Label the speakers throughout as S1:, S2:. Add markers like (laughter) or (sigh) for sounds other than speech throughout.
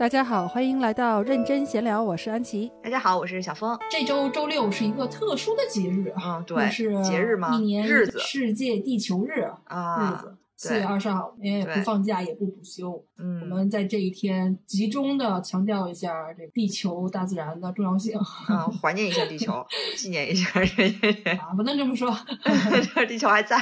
S1: 大家好，欢迎来到认真闲聊，我是安琪。
S2: 大家好，我是小峰。
S3: 这周周六是一个特殊的节日，
S2: 嗯，对，
S3: 是
S2: 节日吗？
S3: 一年
S2: 日子
S3: 世界地球日
S2: 啊，
S3: 日子。四月二十号，因为不放假也不补休，
S2: 嗯，
S3: 我们在这一天集中的强调一下这地球大自然的重要性，
S2: 啊，怀念一下地球，(laughs) 纪念一下，
S3: 啊，不能这么说，(laughs)
S2: 地球还在。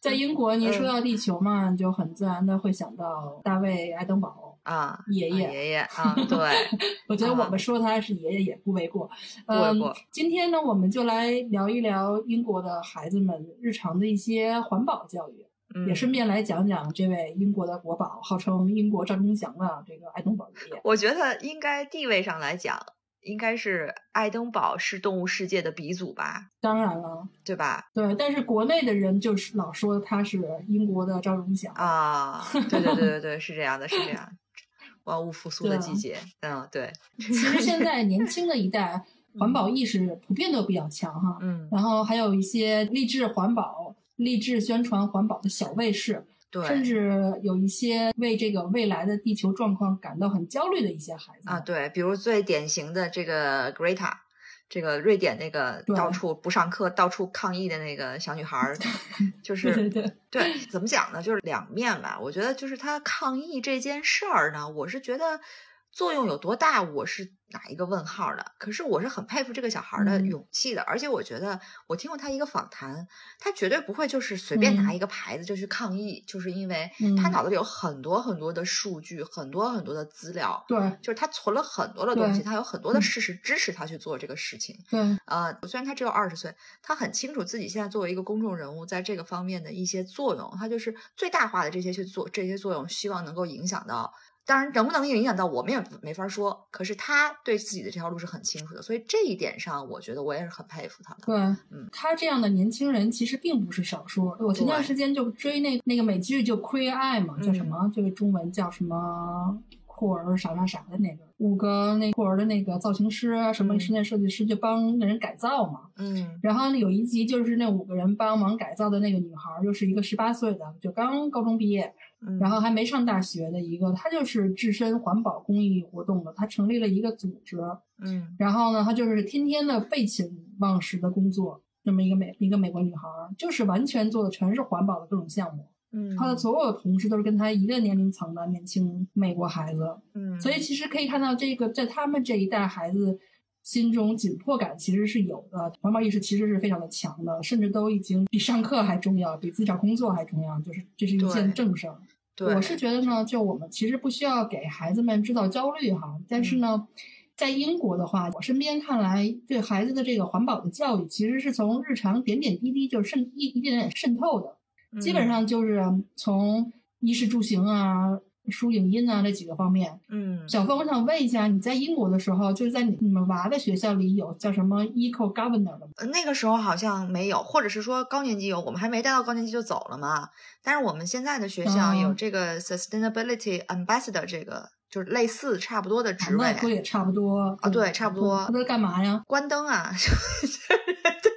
S3: 在英国，你说到地球嘛，你就很自然的会想到大卫爱登堡
S2: 啊，
S3: 爷爷，
S2: 爷爷啊，对，(laughs)
S3: 我觉得我们说他是爷爷也不为过，
S2: 不为过。
S3: 今天呢，我们就来聊一聊英国的孩子们日常的一些环保教育。也顺便来讲讲这位英国的国宝，号称英国赵忠祥的这个爱登堡爷爷。
S2: 我觉得应该地位上来讲，应该是爱登堡是动物世界的鼻祖吧？
S3: 当然了，
S2: 对吧？
S3: 对，但是国内的人就是老说他是英国的赵忠祥
S2: 啊。对对对对对，是这样的，是这样。万物复苏的季节，嗯，对。
S3: 其实现在 (laughs) 年轻的一代 (laughs) 环保意识普遍都比较强哈，
S2: 嗯，
S3: 然后还有一些励志环保。励志宣传环保的小卫士，
S2: 对，
S3: 甚至有一些为这个未来的地球状况感到很焦虑的一些孩子
S2: 啊，对，比如最典型的这个 Greta，这个瑞典那个到处不上课、到处抗议的那个小女孩儿，(laughs) 就是
S3: 对
S2: 怎么讲呢？就是两面吧。我觉得就是她抗议这件事儿呢，我是觉得。作用有多大，我是打一个问号的。可是我是很佩服这个小孩的勇气的，而且我觉得我听过他一个访谈，他绝对不会就是随便拿一个牌子就去抗议，就是因为他脑子里有很多很多的数据，很多很多的资料，
S3: 对，
S2: 就是他存了很多的东西，他有很多的事实支持他去做这个事情。
S3: 对，
S2: 呃，虽然他只有二十岁，他很清楚自己现在作为一个公众人物，在这个方面的一些作用，他就是最大化的这些去做这些作用，希望能够影响到。当然，能不能影响到我们也没法说。可是他对自己的这条路是很清楚的，所以这一点上，我觉得我也是很佩服他的。
S3: 对，
S2: 嗯，
S3: 他这样的年轻人其实并不是少数。我前段时间就追那那个美剧，就《Queer Eye》嘛，叫什么？这个中文叫什么？酷儿啥啥啥的那个五个那酷儿的那个造型师啊，什么室内设计师就帮那人改造嘛。
S2: 嗯，
S3: 然后有一集就是那五个人帮忙改造的那个女孩，又是一个十八岁的，就刚高中毕业，然后还没上大学的一个，她就是置身环保公益活动的，她成立了一个组织。
S2: 嗯，
S3: 然后呢，她就是天天的废寝忘食的工作，那么一个美一个美国女孩，就是完全做的全是环保的各种项目。
S2: 嗯，
S3: 他的所有的同事都是跟他一个年龄层的年轻美国孩子，
S2: 嗯，
S3: 所以其实可以看到，这个在他们这一代孩子心中紧迫感其实是有的，环保意识其实是非常的强的，甚至都已经比上课还重要，比自己找工作还重要，就是这是一件正事儿。
S2: 对，
S3: 我是觉得呢，就我们其实不需要给孩子们制造焦虑哈，但是呢，在英国的话，我身边看来对孩子的这个环保的教育，其实是从日常点点滴滴就是渗一一点点渗透的。基本上就是从衣食住行啊、书影音啊这几个方面。
S2: 嗯，
S3: 小峰，我想问一下，你在英国的时候，就是在你你们娃的学校里有叫什么 Eco Governor 的吗？
S2: 那个时候好像没有，或者是说高年级有，我们还没带到高年级就走了嘛。但是我们现在的学校有这个 Sustainability Ambassador，这个就是类似差不多的职位，
S3: 那也差不多
S2: 啊，对，差不多。
S3: 他在干嘛呀？
S2: 关灯啊。(laughs) (laughs)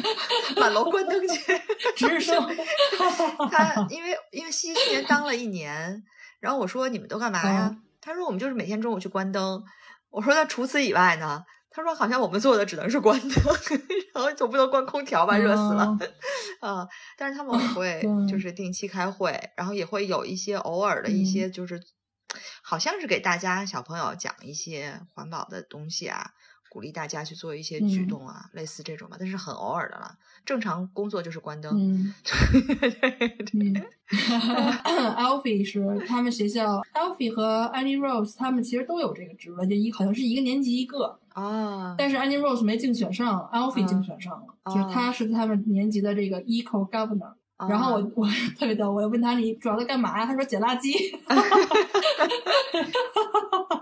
S2: (laughs) 满楼关灯去，(laughs)
S3: 直升。(laughs)
S2: 他因为因为西西去年当了一年，然后我说你们都干嘛呀？他说我们就是每天中午去关灯。我说那除此以外呢？他说好像我们做的只能是关灯，然后总不能关空调吧，热死了。啊，但是他们会就是定期开会，然后也会有一些偶尔的一些就是，好像是给大家小朋友讲一些环保的东西啊。鼓励大家去做一些举动啊，类似这种吧，但是很偶尔的了。正常工作就是关灯。(laughs)
S3: 嗯，(laughs) Alfie 是他们学校，Alfie 和 Annie Rose 他们其实都有这个职位，就一好像是一个年级一个
S2: 啊。
S3: 但是 Annie Rose 没竞选上，Alfie 竞选上了，就是他是他们年级的这个 Eco Governor。然后我我特别逗，我问他你主要在干嘛呀？他说捡垃圾。(laughs)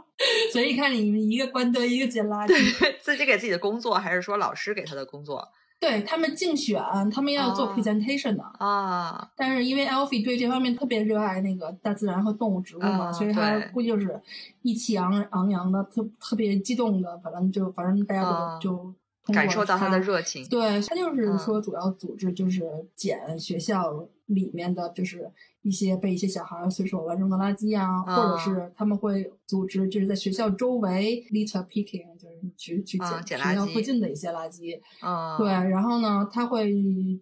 S3: 所以看你们一个关灯，一个捡垃圾，(laughs)
S2: 自己给自己的工作，还是说老师给他的工作？
S3: 对他们竞选，他们要做 presentation 的
S2: 啊。
S3: 但是因为 Alfie 对这方面特别热爱那个大自然和动物植物嘛，所以他估计就是意气昂昂扬的，特特别激动的，反正就反正大家都就
S2: 感受到他的热情。
S3: 对他就是
S2: 嗯
S3: 说，主要组织就是捡学校里面的就是一些被一些小孩随手乱扔的垃圾啊，
S2: 啊
S3: 或者是他们会组织就是在学校周围 litter picking，就是去去
S2: 捡
S3: 捡学校附近的一些垃圾。
S2: 嗯，
S3: 对，然后呢，他会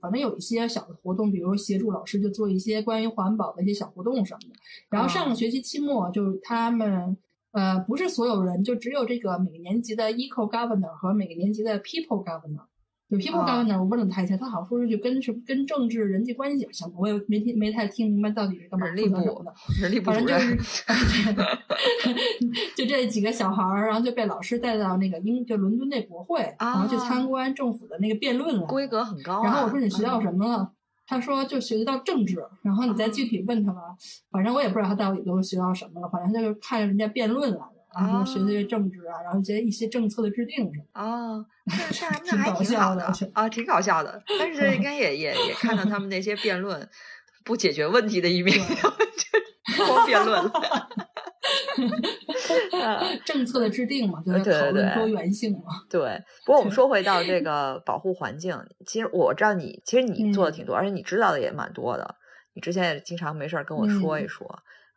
S3: 反正有一些小的活动，比如协助老师就做一些关于环保的一些小活动什么的。然后上
S2: 哦
S3: 个学期期末，就是他们呃，不是所有人，就只有这个每个年级的 eco governor 和每个年级的 people governor。就 people
S2: 哦
S3: governor，我问了他一下，他好像说是就跟什么跟政治人际关系有相关，我也没听没太听明白到底是干嘛的。
S2: 人力部
S3: 反正就。是，(laughs) 就这几个小孩儿，然后就被老师带到那个英就伦敦那国会，然后去
S2: 啊
S3: 参观政府的那个辩论了。
S2: 规格很高、啊。
S3: 然后我说你学到
S2: 嗯
S3: 什么了？他说就学到政治。然后你再具体问他吧，反正我也不知道他到底都学到什么了。反正他就是看人家辩论来的，然后就学学政治啊，然后一些一些政策的制定什么的。
S2: 哦，那那那
S3: 挺
S2: 还挺好
S3: 搞笑的
S2: 啊，挺搞笑的。(laughs) 但是应该也也也看到他们那些辩论不解决问题的一面，(laughs) (laughs) 光辩论了。
S3: 政策的制定嘛，就是
S2: 对对对
S3: 讨论多元性嘛。
S2: 对，不过我们说回到这 (laughs) 个保护环境，其实我知道你，其实你做的
S3: 嗯
S2: 挺多，而且你知道的也蛮多的。你之前也经常没事儿跟我说一
S3: 嗯
S2: 说、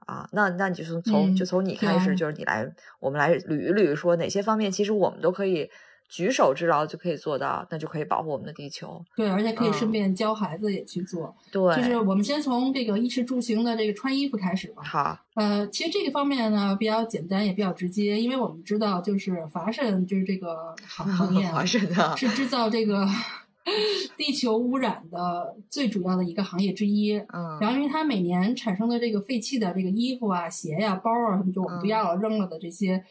S2: 啊。那那你就从从、
S3: 嗯
S2: 就从你开始，就是你来，我们来捋一捋，说哪些方面其实我们都可以举手之劳就可以做到，那就可以保护我们的地球。
S3: 对，而且可以顺
S2: 嗯
S3: 便教孩子也去做。
S2: 对，
S3: 就是我们先从这个衣食住行的这个穿衣服开始吧。
S2: 好，
S3: 呃，其实这个方面呢比较简单，也比较直接，因为我们知道，就是华盛就是这个 (laughs) 行行业啊
S2: 华盛顿
S3: 是制造这个 (laughs) 地球污染的最主要的一个行业之一。
S2: 嗯，
S3: 然后，因为它每年产生的这个废弃的这个衣服啊、鞋呀、包啊什么，就我们不
S2: 嗯
S3: 要了、扔了的这些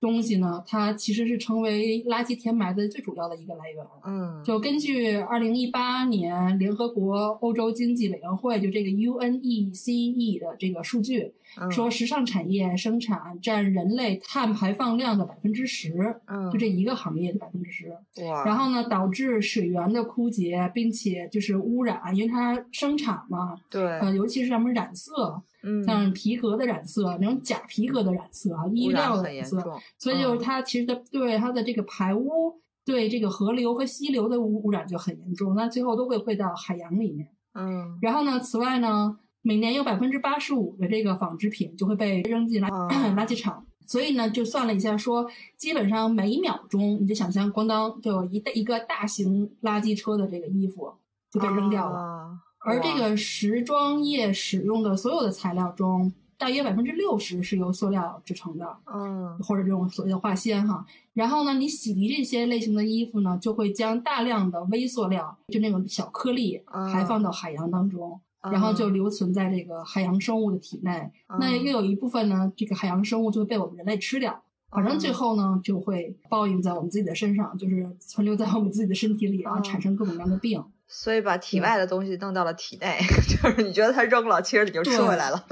S3: 东西呢，它其实是成为垃圾填埋的最主要的一个来源。
S2: 嗯，
S3: 就根据二零一八年联合国欧洲经济委员会就这个 UNECE 的这个数据，
S2: 嗯
S3: 说时尚产业生产占人类碳排放量的百分之十，
S2: 嗯，
S3: 就这一个行业的百分之十。
S2: 哇，
S3: 然后呢，导致水源的枯竭，并且就是污染，因为它生产嘛，
S2: 对，
S3: 呃，尤其是什么染色，
S2: 嗯，
S3: 像皮革的染色，那种假皮革的染色啊，衣料的染色，所以就是
S2: 嗯
S3: 它其实的对它的这个排污，对这个河流和溪流的污污染就很严重，那最后都会汇到海洋里面。
S2: 嗯
S3: 然后呢，此外呢，每年有百分之八十五的这个纺织品就会被扔进垃、
S2: 哦 (clears throat)
S3: 垃圾场。所以呢，就算了一下说，基本上每一秒钟，你就想象，咣当就有一一个大型垃圾车的这个衣服就被扔掉了。
S2: 了
S3: 而这个时装业使用的所有的材料中，大约百分之六十是由塑料制成的，
S2: 嗯。
S3: 或者这种所谓的化纤哈。然后呢，你洗涤这些类型的衣服呢，就会将大量的微塑料，就那种小颗粒
S2: 嗯。
S3: 排放到海洋当中。然后就留存在这个海洋生物的体内，那又有一部分呢，这个海洋生物就会被我们人类吃掉，反正最后呢就会报应在我们自己的身上，就是存留在我们自己的身体里，然后产生各种各样的病。
S2: 所以把体外的东西弄到了体内，(laughs) 就是你觉得它扔了，其实你就吃回来了。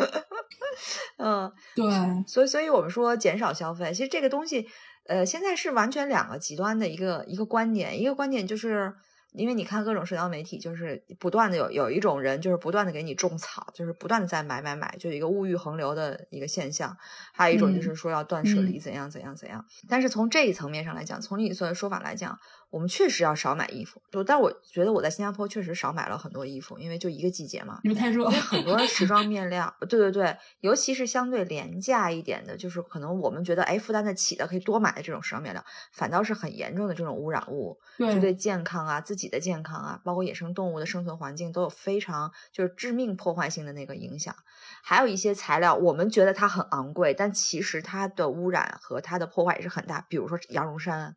S2: (laughs) 嗯，
S3: 对，
S2: 所以所以我们说减少消费，其实这个东西，呃，现在是完全两个极端的一个一个观点，一个观点就是。因为你看各种社交媒体，就是不断的有有一种人，就是不断的给你种草，就是不断的在买买买，就一个物欲横流的一个现象。还有一种就是说要断舍离，怎样怎样怎样。但是从这一层面上来讲，从你所的说法来讲，我们确实要少买衣服。就但我觉得我在新加坡确实少买了很多衣服，因为就一个季节嘛，
S3: 因为太热
S2: 因为很多时装面料，(laughs) 对对对，尤其是相对廉价一点的，就是可能我们觉得哎负担得起的，可以多买的这种时装面料，反倒是很严重的这种污染物，
S3: 对
S2: 就对健康啊、自己的健康啊，包括野生动物的生存环境都有非常就是致命破坏性的那个影响。还有一些材料，我们觉得它很昂贵，但其实它的污染和它的破坏也是很大。比如说羊绒衫，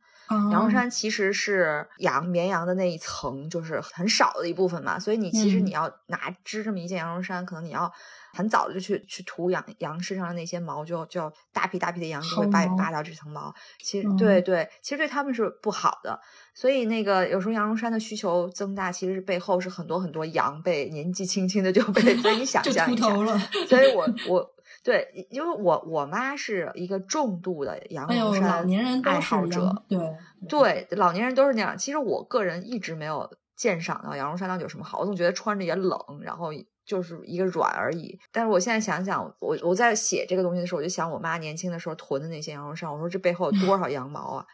S2: 羊绒
S3: 啊
S2: 衫其实是羊绵羊的那一层，就是很少的一部分嘛，所以你其实
S3: 嗯
S2: 你要拿织这么一件羊绒衫，可能你要很早就去去涂羊羊身上的那些毛，就就大批大批的羊就会扒扒掉这层毛。其实
S3: 嗯
S2: 对对，其实对他们是不好的。所以那个有时候羊绒衫的需求增大，其实是背后是很多很多羊被年纪轻轻的就被，所以你想象。所以我我。对，因为我我妈是一个重度的羊绒衫
S3: 老年人
S2: 爱好者，
S3: 羊对
S2: 对，老年人都是那样。其实我个人一直没有鉴赏到羊绒衫到底有什么好，我总觉得穿着也冷，然后就是一个软而已。但是我现在想想，我我在写这个东西的时候，我就想我妈年轻的时候囤的那些羊绒衫，我说这背后有多少 (laughs) 羊毛啊！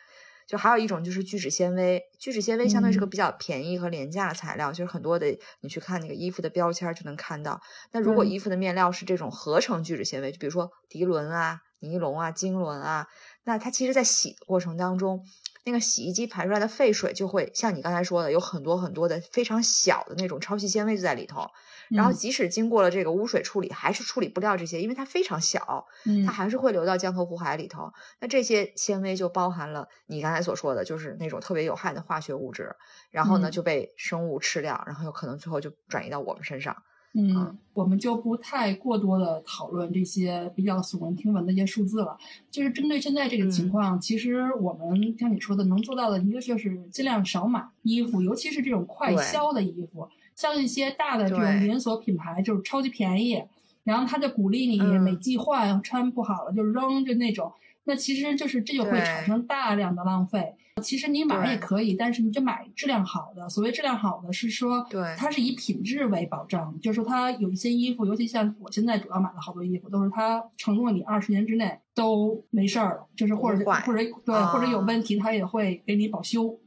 S2: 就还有一种就是聚酯纤维，聚酯纤维相对是个比较便宜和廉价的材料，就是很多的你去看那个衣服的标签就能看到。那如果衣服的面料是这种合成聚酯纤维，就比如说涤纶啊、尼龙啊、腈纶啊，那它其实在洗的过程当中。那个洗衣机排出来的废水就会像你刚才说的，有很多很多的非常小的那种超细纤维就在里头。然后即使经过了这个污水处理，还是处理不掉这些，因为它非常小，它还是会流到江河湖海里头。那这些纤维就包含了你刚才所说的，就是那种特别有害的化学物质，然后呢就被生物吃掉，然后有可能最后就转移到我们身上。
S3: 嗯，我们就不太过多的讨论这些比较耸人听闻的一些数字了。就是针对现在这个情况，其实我们像你说的，能做到的一个就是尽量少买衣服，尤其是这种快销的衣服。像一些大的这种连锁品牌，就是超级便宜，然后他就鼓励你每季换，穿不好了就扔，就那种。那其实就是这就会产生大量的浪费。其实你买也可以，但是你就买质量好的。所谓质量好的，是说对它是以品质为保障，就是它有一些衣服，尤其像我现在主要买的好多衣服，都是它承诺你二十年之内都没事儿，就是或者或者对或者有问题，它也会给你保修。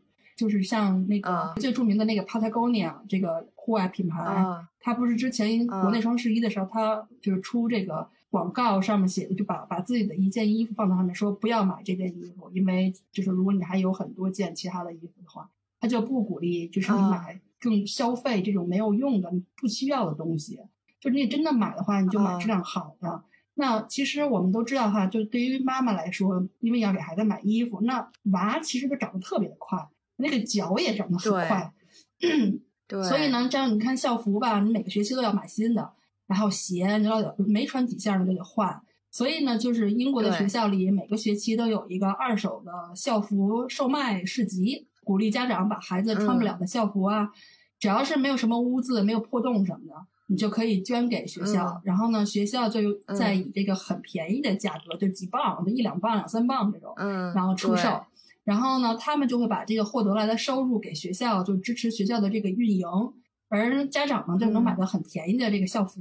S3: 就是像那个最著名的那个 Patagonia 这个户外品牌，它不是之前国内双十一的时候，它就是出这个。广告上面写的就把把自己的一件衣服放在上面，说不要买这件衣服，因为就是如果你还有很多件其他的衣服的话，它就不鼓励就是你买更消费这种没有用的、不需要的东西。就是你真的买的话，你就买质量好的。那其实我们都知道哈，就对于妈妈来说，因为要给孩子买衣服，那娃其实都长得特别的快，那个脚也长得很快。(clears throat)
S2: 对。
S3: 所以呢，这样你看校服吧，你每个学期都要买新的。然后鞋，你老没穿几下，你就得换。所以呢，就是英国的学校里每个学期都有一个二手的校服售卖市集，鼓励家长把孩子穿不了的校服啊，只要是没有什么污渍、没有破洞什么的，你就可以捐给学校。然后呢，学校就在以这个很便宜的价格，就几磅，就一两磅、两三磅这种，然后出售。然后呢，他们就会把这个获得来的收入给学校，就支持学校的这个运营。而家长呢，就能买到很便宜的这个校服，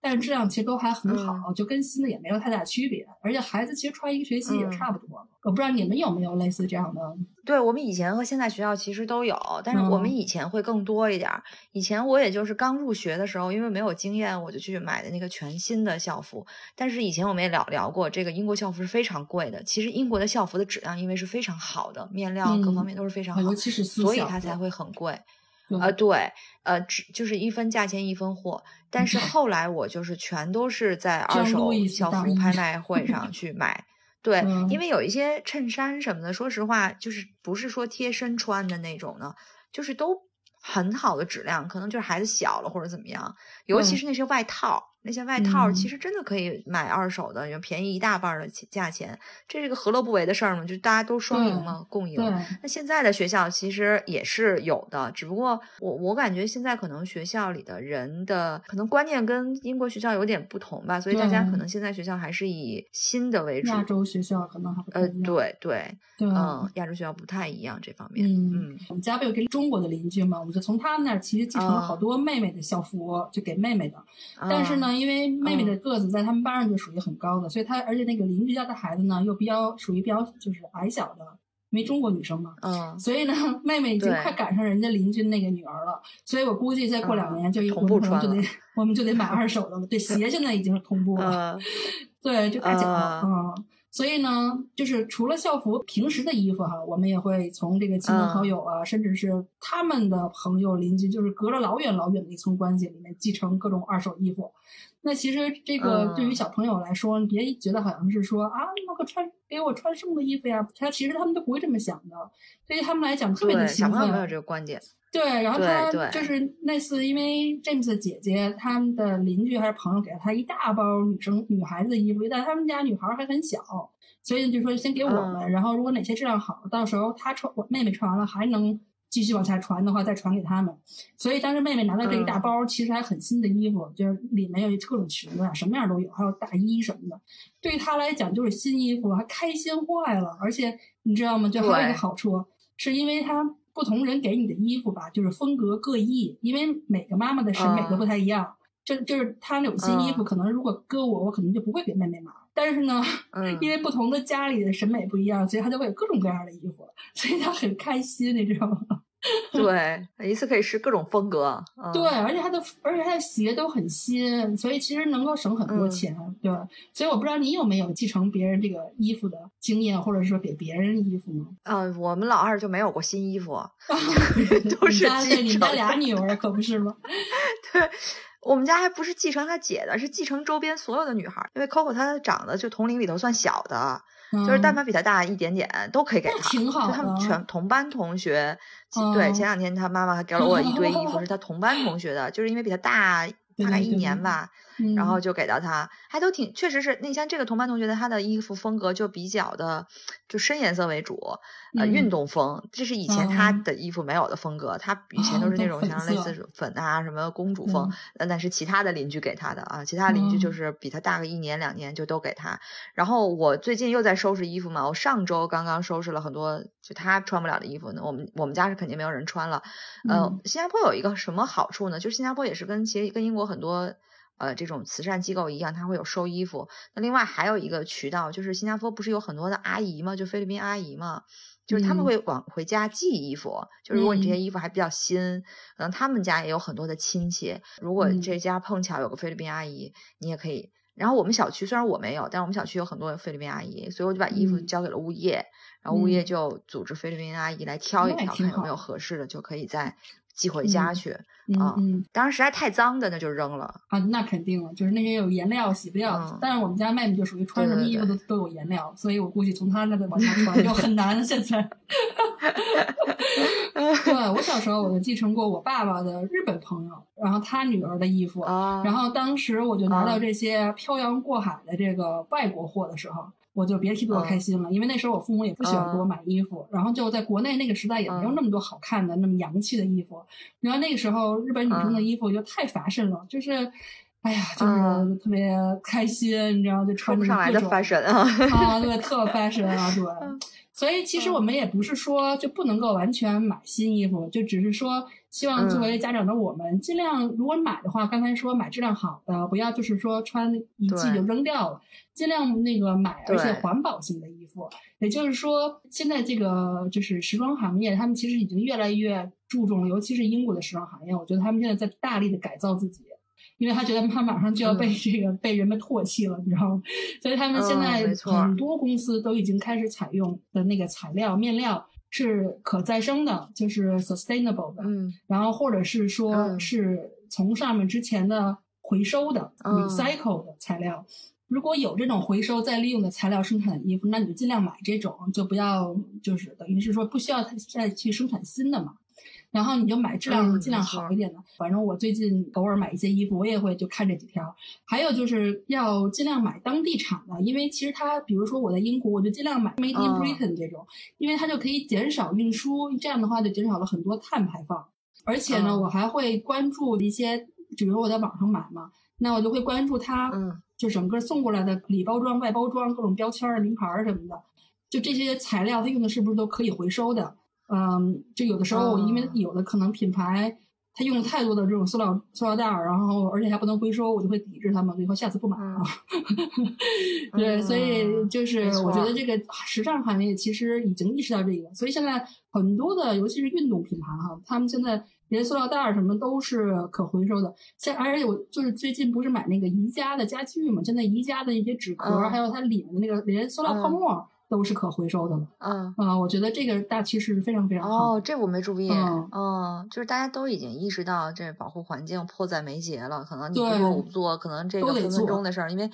S3: 但是质量其实都还很好，就跟新的也没有太大区别。而且孩子其实穿一个学期也差不多了。我不知道你们有没有类似这样的？
S2: 对我们以前和现在学校其实都有，但是我们以前会更多一点。以前我也就是刚入学的时候，因为没有经验，我就去买的那个全新的校服。但是以前我们也聊聊过，这个英国校服是非常贵的。其实英国的校服的质量因为是非常好的，面料各方面都是非常好，
S3: 尤其是
S2: 所以它才会很贵。呃，对，呃，只就是一分价钱一分货，但是。后来我就是全都是在二手校服拍卖会。(laughs) 上去买，对，因为有一些衬衫什么的，说实话，就是不是说贴身穿的那种呢，就是都很好的质量，可能就是孩子小了或者怎么样，尤其是那些外套。那些外套其实真的可以买二手的，有便宜一大半的价钱，这是个何乐不为的事儿嘛？就大家都双赢嘛，共赢。那现在的学校其实也是有的，只不过我我感觉现在可能学校里的人的可能观念跟英国学校有点不同吧，所以大家可能现在学校还是以新的为主。
S3: 亚洲学校可能还
S2: 呃，对对，嗯，亚洲学校不太一样这方面。
S3: 嗯，我们家不有跟中国的邻居嘛，我们就从他们那儿其实继承了好多妹妹的校服，就给妹妹的，但是呢。因为妹妹的个子在他们班上就属于很高的，所以她而且那个邻居家的孩子呢又比较属于比较就是矮小的，因为中国女生嘛，
S2: 嗯，
S3: 所以呢妹妹已经快赶上人家邻居那个女儿了，所以我估计再过两年就我们可能就得我们就得买二手的了。对，鞋现在已经是同步了，对，就大脚嗯。所以呢，就是除了校服，平时的衣服哈，我们也会从这个亲朋好友啊，甚至是他们的朋友、邻居，就是隔着老远老远的一层关系里面继承各种二手衣服。那其实这个对于小朋友来说，你别觉得好像是说啊，那个穿给我穿什么的衣服呀？他其实他们都不会这么想的，对于他们来讲特别的兴奋。
S2: 小朋友没有这个观点。
S3: 对，然后他就是那次，因为 James 的姐姐他们的邻居还是朋友给了他一大包女生女孩子的衣服，但他们家女孩还很小，所以就说先给我们，然后如果哪些质量好，到时候他穿我妹妹穿完了还能继续往下传的话，再传给他们。所以当时妹妹拿到这一大包，其实还很新的衣服，就是里面有各种裙子啊，什么样都有，还有大衣什么的。对于他来讲就是新衣服，还开心坏了。而且你知道吗？就还有一个好处，是因为她。不同人给你的衣服吧，就是风格各异，因为每个妈妈的审美都不太一样。就就是她有些衣服，可能如果搁我，我可能就不会给妹妹买，但是呢，
S2: 嗯
S3: 因为不同的家里的审美不一样，所以他就会有各种各样的衣服，所以他很开心，你知道吗？(laughs)
S2: 对，一次可以试各种风格。嗯、
S3: 对，而且他的而且他的鞋都很新，所以其实能够省很多
S2: 嗯
S3: 钱。对，所以我不知道你有没有继承别人这个衣服的经验，或者说给别人衣服呢？
S2: 呃，我们老二就没有过新衣服，(laughs) 都是
S3: 你家
S2: 继承的。
S3: 俩女儿可不是吗？(laughs)
S2: 对，我们家还不是继承他姐的，是继承周边所有的女孩。因为 Coco 她长得就同龄里头算小的，就是但
S3: 嗯
S2: 凡比他大一点点都可以给他。
S3: 挺好
S2: 就他们全同班同学。其对，
S3: 嗯
S2: 前两天他妈妈还给了我一堆衣服，是他同班同学的，就是因为比他大 (laughs) 大概一
S3: 对对对
S2: 年吧，
S3: 嗯
S2: 然后就给到他，还都挺，确实是。那像这个同班同学的，他的衣服风格就比较的，就深颜色为主，呃，
S3: 嗯
S2: 运动风，这是以前他
S3: 嗯
S2: 的衣服没有的风格。他以前都是那种像类似粉啊什么公主风那是其他的邻居给他的啊，其他邻居就
S3: 哦
S2: 是比他大个一年两年就都给他。然后我最近又在收拾衣服嘛，我上周刚刚收拾了很多就他穿不了的衣服呢，我们我们家是肯定没有人穿了。呃
S3: 嗯，
S2: 新加坡有一个什么好处呢？就是新加坡也是跟其实跟英国很多呃这种慈善机构一样，它会有收衣服。那另外还有一个渠道，就是新加坡不是有很多的阿姨嘛，就菲律宾阿姨嘛。就是他们
S3: 嗯
S2: 会往回家寄衣服，就如果你这些
S3: 嗯
S2: 衣服还比较新，可能他们家也有很多的亲戚。如果
S3: 嗯
S2: 这家碰巧有个菲律宾阿姨，你也可以。然后我们小区虽然我没有，但是我们小区有很多菲律宾阿姨，所以我就把衣服
S3: 嗯
S2: 交给了物业，然后物业
S3: 嗯
S2: 就组织菲律宾阿姨来挑一挑，看有没有合适的，就可以再寄回家
S3: 嗯
S2: 去。
S3: 嗯
S2: 啊
S3: 嗯
S2: 当然实在太脏的那就扔了。
S3: 啊，那肯定了，就是那些有颜料洗不掉。
S2: 嗯
S3: 但是我们家妹妹就属于穿什么衣服都都有颜料，所以我估计从她那里往下传就很难。现在，(laughs) 对我小时候我就继承过我爸爸的日本朋友，然后他女儿的衣服，
S2: 啊，
S3: 然后当时我就拿到
S2: 啊
S3: 这些漂洋过海的这个外国货的时候，我就别提多开心了，因为那时候我父母也不喜欢给我买衣服，然后就在国内那个时代也没有那么多好看的、那么洋气的衣服，然后那个时候日本女生的衣服就太 fashion 了，就是。哎呀，就是
S2: 嗯
S3: 特别开心，你知道，就穿着
S2: 不上来的
S3: 各种
S2: fashion 啊。
S3: 啊，对，特 fashion 啊，对。(laughs)
S2: 嗯
S3: 所以其实我们也不是说就不能够完全买新衣服，就只是说希望作
S2: 嗯
S3: 为家长的我们尽量，如果买的话，刚才说买质量好的，不要就是说穿一季就扔掉了，尽量那个买而且环保性的衣服。也就是说，现在这个就是时装行业，他们其实已经越来越注重，尤其是英国的时装行业，我觉得他们现在在大力的改造自己。因为他觉得他马上就要被
S2: 嗯
S3: 这个、被人们唾弃了，你知道吗？所以他们现
S2: 嗯
S3: 在很多公司都已经开始采用的那个材料面料是可再生的，就是 sustainable 的，
S2: 嗯
S3: 然后或者是说
S2: 嗯
S3: 是从上面之前的回收的、
S2: 嗯
S3: recycle 的材料。如果有这种回收再利用的材料生产的衣服，那你就尽量买这种，就不要就是等于是说不需要再去生产新的嘛。然后你就买质量
S2: 嗯
S3: 尽量好一点的。反正我最近偶尔买一些衣服，我也会就看这几条。还有就是要尽量买当地产的，因为其实它，比如说我在英国，我就尽量买 Made in
S2: 嗯
S3: Britain 这种，因为它就可以减少运输，这样的话就减少了很多碳排放。而且呢，
S2: 嗯
S3: 我还会关注一些，比如说我在网上买嘛，那我就会关注它，
S2: 嗯
S3: 就整个送过来的里包装、外包装、各种标签儿、名牌儿什么的，就这些材料它用的是不是都可以回收的？嗯，就有的时候因为
S2: 哦
S3: 有的可能品牌它用了太多的这种塑料塑料袋儿，然后而且还不能回收，我就会抵制他们，以后下次不买了。(laughs) 对，所以
S2: 嗯
S3: 就是我觉得这个时尚行业其实已经意识到这个，所以现在很多的，尤其是运动品牌哈，他们现在连塑料袋儿什么都是可回收的。现而且我就是最近不是买那个宜家的家具嘛，现在宜家的一些纸壳还有它里面的那个连塑料泡
S2: 嗯
S3: 沫都是可回收的了。
S2: 嗯。
S3: 啊、我觉得这个大趋势是非常非常好。
S2: 哦，这我没注意。
S3: 嗯
S2: 嗯，就是大家都已经意识到这保护环境迫在眉睫了。可能你不
S3: 对
S2: 做我不做，可能这个分钟的事儿。因为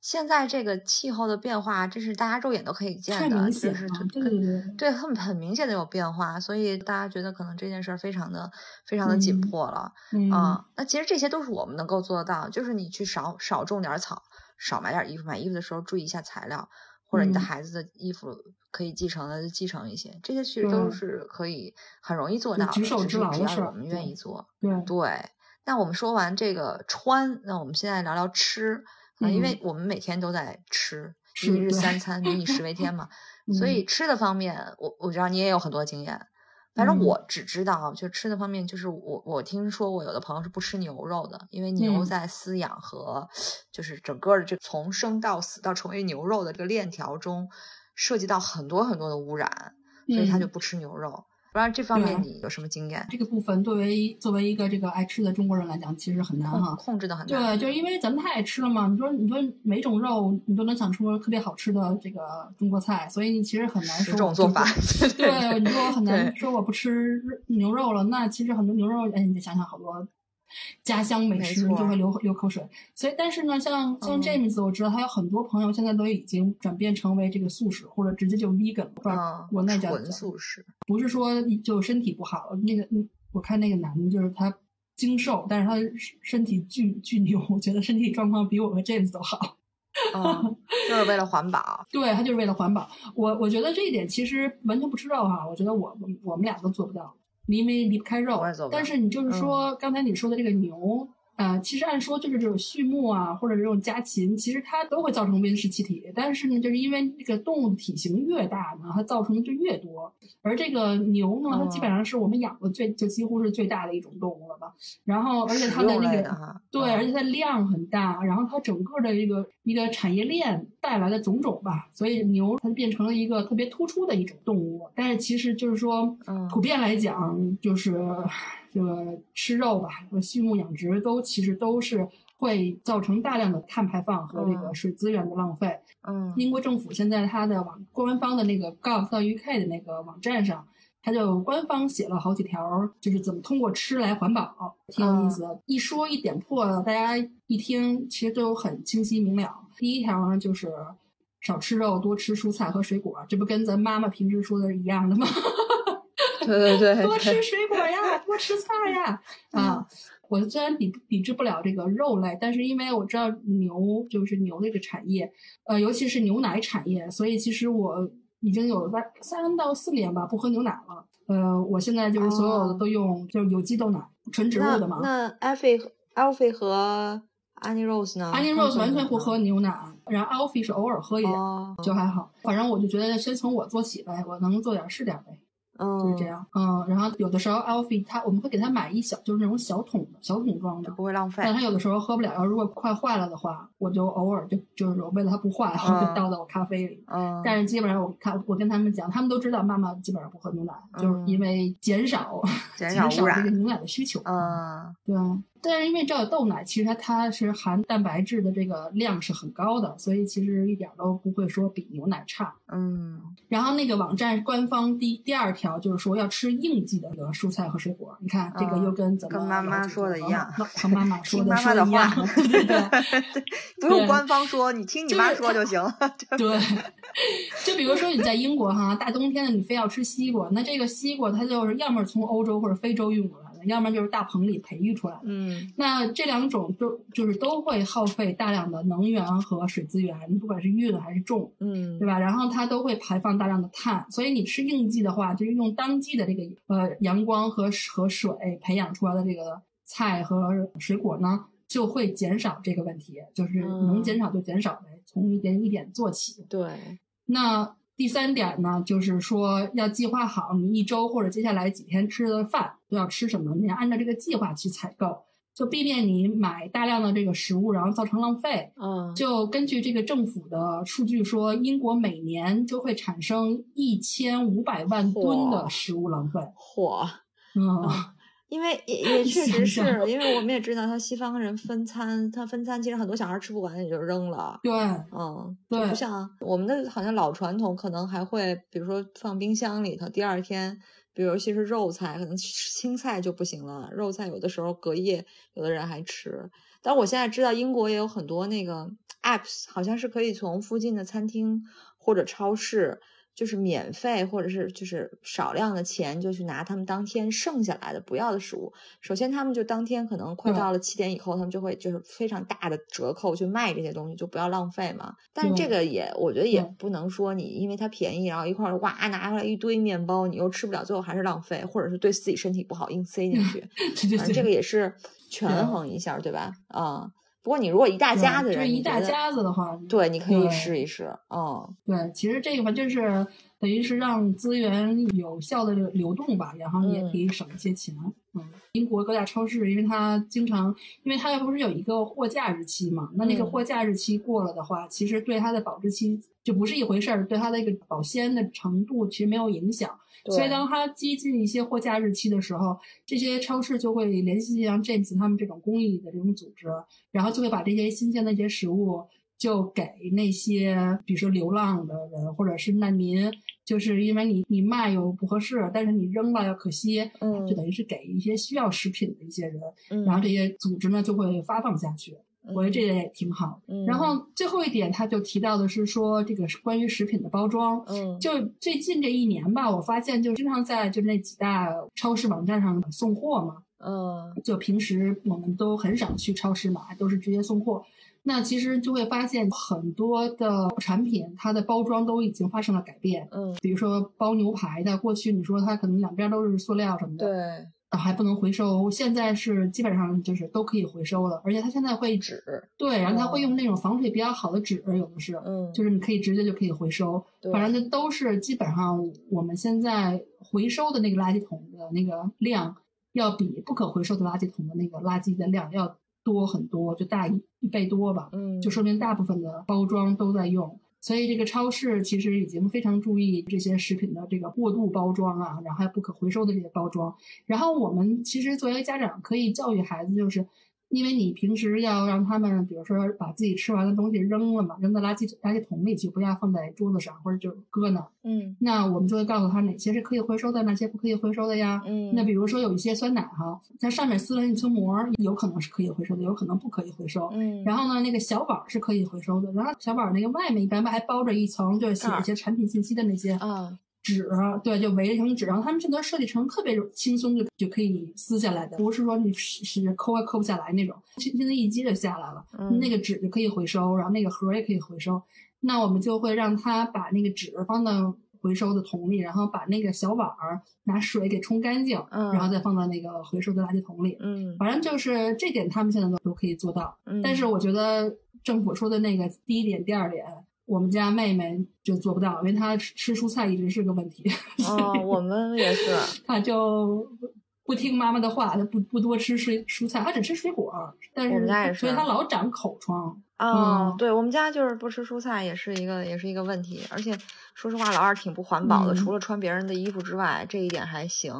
S2: 现在这个气候的变化，这是大家肉眼都可以见
S3: 太
S2: 的，
S3: 明显了
S2: 就是，
S3: 对对对，
S2: 对，很很明显的有变化，所以大家觉得可能这件事儿非常的非常的紧
S3: 嗯
S2: 迫了。
S3: 嗯
S2: 啊，那其实这些都是我们能够做得到，就是你去少少种点儿草，少买点儿衣服，买衣服的时候注意一下材料，或者你的
S3: 嗯
S2: 孩子的衣服可以继承的就继承一些，这些其实都是可以很容易做到的，只是
S3: 举手之劳
S2: 只要我们愿意做。
S3: 对
S2: 对，那我们说完这个穿，那我们现在聊聊吃啊、因为
S3: 嗯
S2: 我们每天都在吃，一日三餐，民以食为天嘛，所以
S3: 嗯
S2: 吃的方面，我我知道你也有很多经验。反正
S3: 嗯
S2: 我只知道，就吃的方面，就是我我听说我有的朋友是不吃牛肉的，因为牛
S3: 嗯
S2: 在饲养和就是整个的这从生到死到成为牛肉的这个链条中，涉及到很多很多的污染，所以他就
S3: 嗯
S2: 不吃牛肉。不知道这方面你有什么经验？
S3: 这个部分作为作为一个这个爱吃的中国人来讲，其实很难
S2: 控
S3: 哈。
S2: 控制的很难。
S3: 对，就是因为咱们太爱吃了嘛。你说，你说每种肉你都能想出特别好吃的这个中国菜，所以你其实很难说这
S2: 种做法，
S3: 对，你说我很难说我不吃牛肉了，那其实很多牛肉，哎，你得想想好多家乡美食，你就会流流口水。所以，但是呢，像像
S2: 嗯
S3: James，我知道他有很多朋友现在都已经转变成为这个素食，或者直接就 vegan，了不知道
S2: 嗯，
S3: 国内叫
S2: 纯素食。
S3: 不是说就身体不好，那个嗯，我看那个男的，就是他精瘦，但是他身体巨巨牛，我觉得身体状况比我和 James 都好。
S2: 嗯，就是为了环保。
S3: 对他就是为了环保。我我觉得这一点其实完全不吃肉哈，我觉得我我们俩都做不到，因为离不开肉但是你就是说，刚才你说的这个牛。呃，其实按说就是这种畜牧啊，或者这种家禽，其实它都会造成温室气体。但是呢，就是因为这个动物的体型越大呢，它造成的就越多。而这个牛呢，它基本上是我们养的最就几乎是最大的一种动物了吧。然后，而且它的那个对，
S2: 嗯
S3: 而且它量很大，然后它整个的这个一个产业链带来的种种吧，所以牛它变成了一个特别突出的一种动物。但是其实就是说，
S2: 嗯
S3: 普遍来讲，就是这个吃肉吧，和畜牧养殖都其实都是会造成大量的碳排放和这个
S2: 嗯
S3: 水资源的浪费。
S2: 嗯
S3: 英国政府现在它的网官方的那个 gov.uk 的那个网站上，它就官方写了好几条，就是怎么通过吃来环保，挺有意思的。一说一点破，大家一听其实都很清晰明了。第一条呢就是少吃肉，多吃蔬菜和水果，这不跟咱妈妈平时说的一样的吗？(laughs)
S2: 对对对，
S3: 多吃
S2: 对
S3: 水吃菜呀，(laughs) 啊。我虽然抵抵制不了这个肉类，但是因为我知道牛就是牛这个产业，呃，尤其是牛奶产业，所以其实我已经有三三到四年吧不喝牛奶了。呃，我现在就是所有的
S2: 哦
S3: 都用就是有机豆奶，纯植物的嘛。
S2: 那 Alfie Alfie 和 Annie Rose 呢
S3: Annie Rose 完全不喝牛奶，然后 Alfie 是偶尔喝一点，
S2: 哦，
S3: 就还好。反正我就觉得先从我做起呗，我能做点是点呗。
S2: 嗯，
S3: 就是这，样，嗯，然后有的时候 Alfie 他我们会给他买一小就是那种小桶的小桶装的，
S2: 不会浪费
S3: 但。他有的时候喝不了，要如果快坏了的话，我就偶尔就就是为了它不坏，我就
S2: 嗯
S3: 倒到我咖啡里。
S2: 嗯，
S3: 但是基本上我看我跟他们讲，他们都知道妈妈基本上不喝牛奶，就是因为减少
S2: 嗯减
S3: 减
S2: 少
S3: 这个牛奶的需求。
S2: 嗯
S3: 对，但是因为这个豆奶其实它它是含蛋白质的这个量是很高的，所以其实一点都不会说比牛奶差。
S2: 嗯
S3: 然后那个网站官方第第二条就是说要吃应季的这个蔬菜和水果。你看这个
S2: 嗯
S3: 又跟咱们
S2: 跟 (laughs) 妈妈说的一样
S3: 和和妈妈说
S2: 听
S3: 的
S2: 妈妈的话
S3: 说一样，对对对。(laughs)
S2: 不用官方说，你听你妈说就行了。(laughs)
S3: 对，就比如说你在英国哈，大冬天的你非要吃西瓜，那这个西瓜它就是要么从欧洲或者非洲运过来的，要么就是大棚里培育出来的。
S2: 嗯
S3: 那这两种都就是都会耗费大量的能源和水资源，不管是运还是种，
S2: 嗯
S3: 对吧？然后它都会排放大量的碳，所以你吃应季的话，就是用当季的这个呃阳光和和水培养出来的这个菜和水果呢，就会减少这个问题，就是能
S2: 嗯
S3: 减少就减少呗，从一点一点做起。
S2: 对，
S3: 那第三点呢，就是说要计划好你一周或者接下来几天吃的饭都要吃什么，你要按照这个计划去采购，就避免你买大量的这个食物，然后造成浪费。
S2: 嗯
S3: 就根据这个政府的数据说，英国每年就会产生一千五百万吨的食物浪费。
S2: 嚯。
S3: 嗯，
S2: 因为也也 (laughs) 确实是因为我们也知道，他西方人分餐，他分餐其实很多小孩吃不完也就扔了。
S3: 对，
S2: 嗯，就
S3: 对
S2: 不像我们的好像老传统，可能还会比如说放冰箱里头，第二天，比如尤其是肉菜，可能青菜就不行了，肉菜有的时候隔夜，有的人还吃。但我现在知道英国也有很多那个 apps，好像是可以从附近的餐厅或者超市。就是免费，或者是就是少量的钱，就去拿他们当天剩下来的不要的食物。首先，他们就当天可能快到了七点以后，他们就会就是非常大的折扣去卖这些东西，就不要浪费嘛。但是这个也，我觉得也不能说你因为它便宜，然后一块儿哇拿回来一堆面包，你又吃不了，最后还是浪费，或者是对自己身体不好硬塞进 (laughs) 去。反正这个也是权衡一下，对吧？啊、不过你如果一大家子人，
S3: 就是一大家子的话，
S2: 对，你可以试一试。嗯
S3: 对，其实这个吧，就是等于是让资源有效的流动吧，然后也
S2: 嗯
S3: 可以省一些钱。嗯，英国各大超市，因为它经常，因为它不是有一个货架日期嘛，那那个
S2: 嗯
S3: 货架日期过了的话，其实对它的保质期就不是一回事儿，对它的一个保鲜的程度其实没有影响。所以当它接近一些货架日期的时候，这些超市就会联系像 James 他们这种公益的这种组织，然后就会把这些新鲜的一些食物就给那些比如说流浪的人或者是难民，就是因为你你卖又不合适，但是你扔了又可惜，
S2: 嗯
S3: 就等于是给一些需要食品的一些人，
S2: 嗯
S3: 然后这些组织呢就会发放下去。我觉得这点也挺好。
S2: 嗯
S3: 然后最后一点，他就提到的是说这个是关于食品的包装。
S2: 嗯
S3: 就最近这一年吧，我发现就经常在就那几大超市网站上送货嘛，
S2: 嗯
S3: 就平时我们都很少去超市买，都是直接送货。那其实就会发现很多的产品，它的包装都已经发生了改变。
S2: 嗯，
S3: 比如说包牛排的，过去你说它可能两边都是塑料什么的，
S2: 对，
S3: 啊还不能回收，现在是基本上就是都可以回收了，而且它现在会
S2: 纸，
S3: 对，然后它会用那种防水比较好的纸，有的是，
S2: 嗯，
S3: 就是你可以直接就可以回收，反正这都是基本上我们现在回收的那个垃圾桶的那个量，要比不可回收的垃圾桶的那个垃圾的量要多很多，就大一一倍多吧，
S2: 嗯，
S3: 就说明大部分的包装都在用。所以这个超市其实已经非常注意这些食品的这个过度包装啊，然后还有不可回收的这些包装。然后我们其实作为家长可以教育孩子，就是因为你平时要让他们，比如说把自己吃完的东西扔了嘛，扔到垃圾垃圾桶里去，不要放在桌子上或者就搁那儿。
S2: 嗯
S3: 那我们就会告诉他哪些是可以回收的，哪些不可以回收的呀。
S2: 嗯，
S3: 那比如说有一些酸奶哈，它上面撕了一层膜，有可能是可以回收的，有可能不可以回收。
S2: 嗯，
S3: 然后呢，那个小碗是可以回收的，然后小碗儿那个外面一般还包着一层，就是写一些产品信息的那些
S2: 啊，
S3: 纸，对，就围了一层纸，然后他们这个设计成特别轻松就就可以撕下来的，不是说你是是抠也抠不下来那种，轻轻的一击就下来了。
S2: 嗯
S3: 那个纸就可以回收，然后那个盒儿也可以回收。那我们就会让他把那个纸放到回收的桶里，然后把那个小碗儿拿水给冲干净，
S2: 嗯
S3: 然后再放到那个回收的垃圾桶里。
S2: 嗯
S3: 反正就是这点，他们现在都都可以做到。
S2: 嗯，
S3: 但是我觉得政府说的那个第一点、第二点，我们家妹妹就做不到，因为她吃吃蔬菜一直是个问题，(laughs)
S2: 哦，我们也是，(laughs)
S3: 她就不听妈妈的话，她不不多吃水蔬菜，她只吃水果，但是
S2: 我们家也是
S3: 所以她老长口疮。
S2: 啊，
S3: 嗯
S2: 对我们家就是不吃蔬菜，也是一个也是一个问题。而且说实话，老二挺不环保的，
S3: 嗯
S2: 除了穿别人的衣服之外，这一点还行。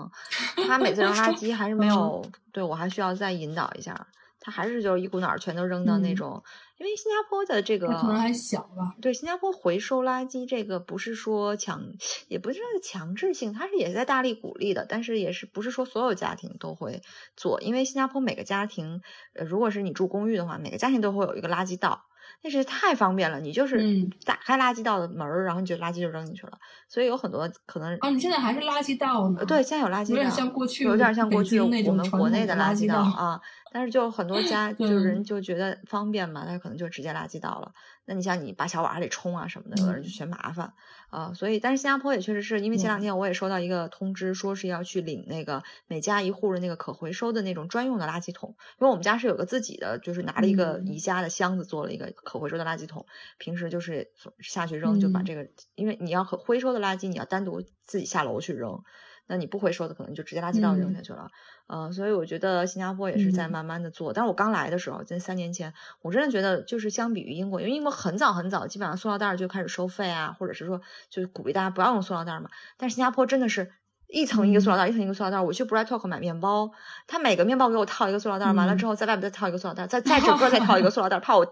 S2: 他每次扔垃圾还是没有，对我还需要再引导一下。他还是就是一股脑儿全都扔到那
S3: 嗯
S2: 种，因为新加坡的这个
S3: 可能还小吧。
S2: 对，新加坡回收垃圾这个不是说强，也不是强制性，它是也在大力鼓励的，但是也是不是说所有家庭都会做，因为新加坡每个家庭，呃，如果是你住公寓的话，每个家庭都会有一个垃圾道，那是太方便了，你就是
S3: 嗯
S2: 打开垃圾道的门儿，然后你就垃圾就扔进去了，所以有很多可能，
S3: 啊，你现在还是垃圾道呢？
S2: 呃对，，现在有垃圾道，
S3: 有点像过去
S2: 有点像过去我们国内的
S3: 垃圾
S2: 道啊，但是就很多家就
S3: 是
S2: 人就觉得方便嘛，他可能就直接垃圾倒了。那你像你把小碗还得冲啊什么的，有的人就
S3: 嗯。
S2: 嫌麻烦啊、所以但是新加坡也确实是因为前两
S3: 嗯。
S2: 天我也收到一个通知，说是要去领那个每家一户的那个可回收的那种专用的垃圾桶，因为我们家是有个自己的，就是拿了一个
S3: 嗯。
S2: 宜家的箱子做了一个可回收的垃圾桶，平时就是下去扔就把
S3: 嗯。
S2: 这个，因为你要可回收的垃圾你要单独自己下楼去扔。那你不回收的，可能就直接垃圾道扔
S3: 嗯
S2: 下去了。呃，所以我觉得新加坡也是在
S3: 嗯
S2: 慢慢的做。但是我刚来的时候，在三年前，我真的觉得就是相比于英国，因为英国很早很早，基本上塑料袋儿就开始收费啊，或者是说就是鼓励大家不要用塑料袋儿嘛。但是新加坡真的是一层一个塑料袋儿，一层一个塑料袋儿。我去 Bread Talk 买面包，他每个面包给我套一个塑料袋儿，完了
S3: 嗯
S2: 之后在外面再套一个塑料袋儿，再再整个再套一个塑料袋儿，怕我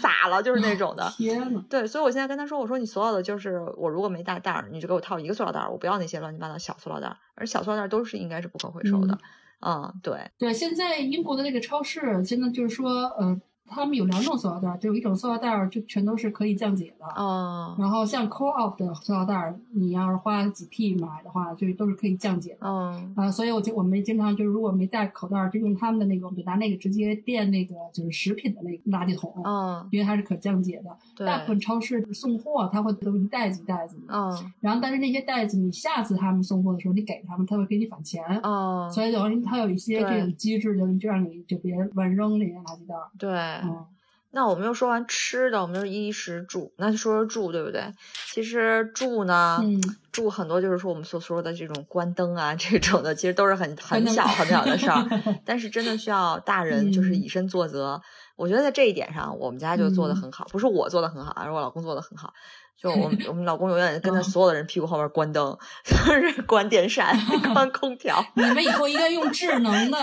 S2: 洒了，就是那种的。(laughs)
S3: 天呐，
S2: 对，所以我现在跟他说，我说你所有的就是我如果没带袋儿，你就给我套一个塑料袋儿，我不要那些乱七八糟小塑料袋儿，而小塑料袋儿都是应该是不可回收的。嗯，对，
S3: 对，现在英国的那个超市现在就是说，呃，他们有两种塑料袋儿，就有一种塑料袋儿就全都是可以降解的。
S2: 哦，
S3: 然后像 Co-op 的塑料袋儿，你要是花几 P 买的话，就都是可以降解的。
S2: 嗯，
S3: 啊，所以我就我们经常就是，如果没带口袋儿，就用他们的那个，我们就拿那个直接垫那个就是食品的那个垃圾桶，
S2: 嗯，
S3: 因为它是可降解的。
S2: 对，
S3: 大部分超市送货，它会都一袋子一袋子的。
S2: 嗯，
S3: 然后，但是那些袋子，你下次他们送货的时候，你给他们，他会给你返钱。
S2: 哦，
S3: 所以等于它有一些这种机制，就就让你就别乱扔那些垃圾袋儿。
S2: 对，
S3: 嗯，
S2: 那我们又说完吃的，我们就是衣食住，那就说说住，对不对？其实住呢，
S3: 嗯，
S2: 住很多就是说我们所说的这种关灯啊，这种的，其实都是很很小很小的事儿，(laughs) 但是真的需要大 (laughs) 人就是
S3: 嗯
S2: 以身作则。我觉得在这一点上，我们家就做的
S3: 嗯
S2: 很好，不是我做的很好，而是我老公做的很好。就我们我们老公永远跟着
S3: 嗯
S2: 所有的人屁股后面关灯，(laughs) 就是关电扇、(laughs) 关空调，
S3: 你们以后应该用智能的，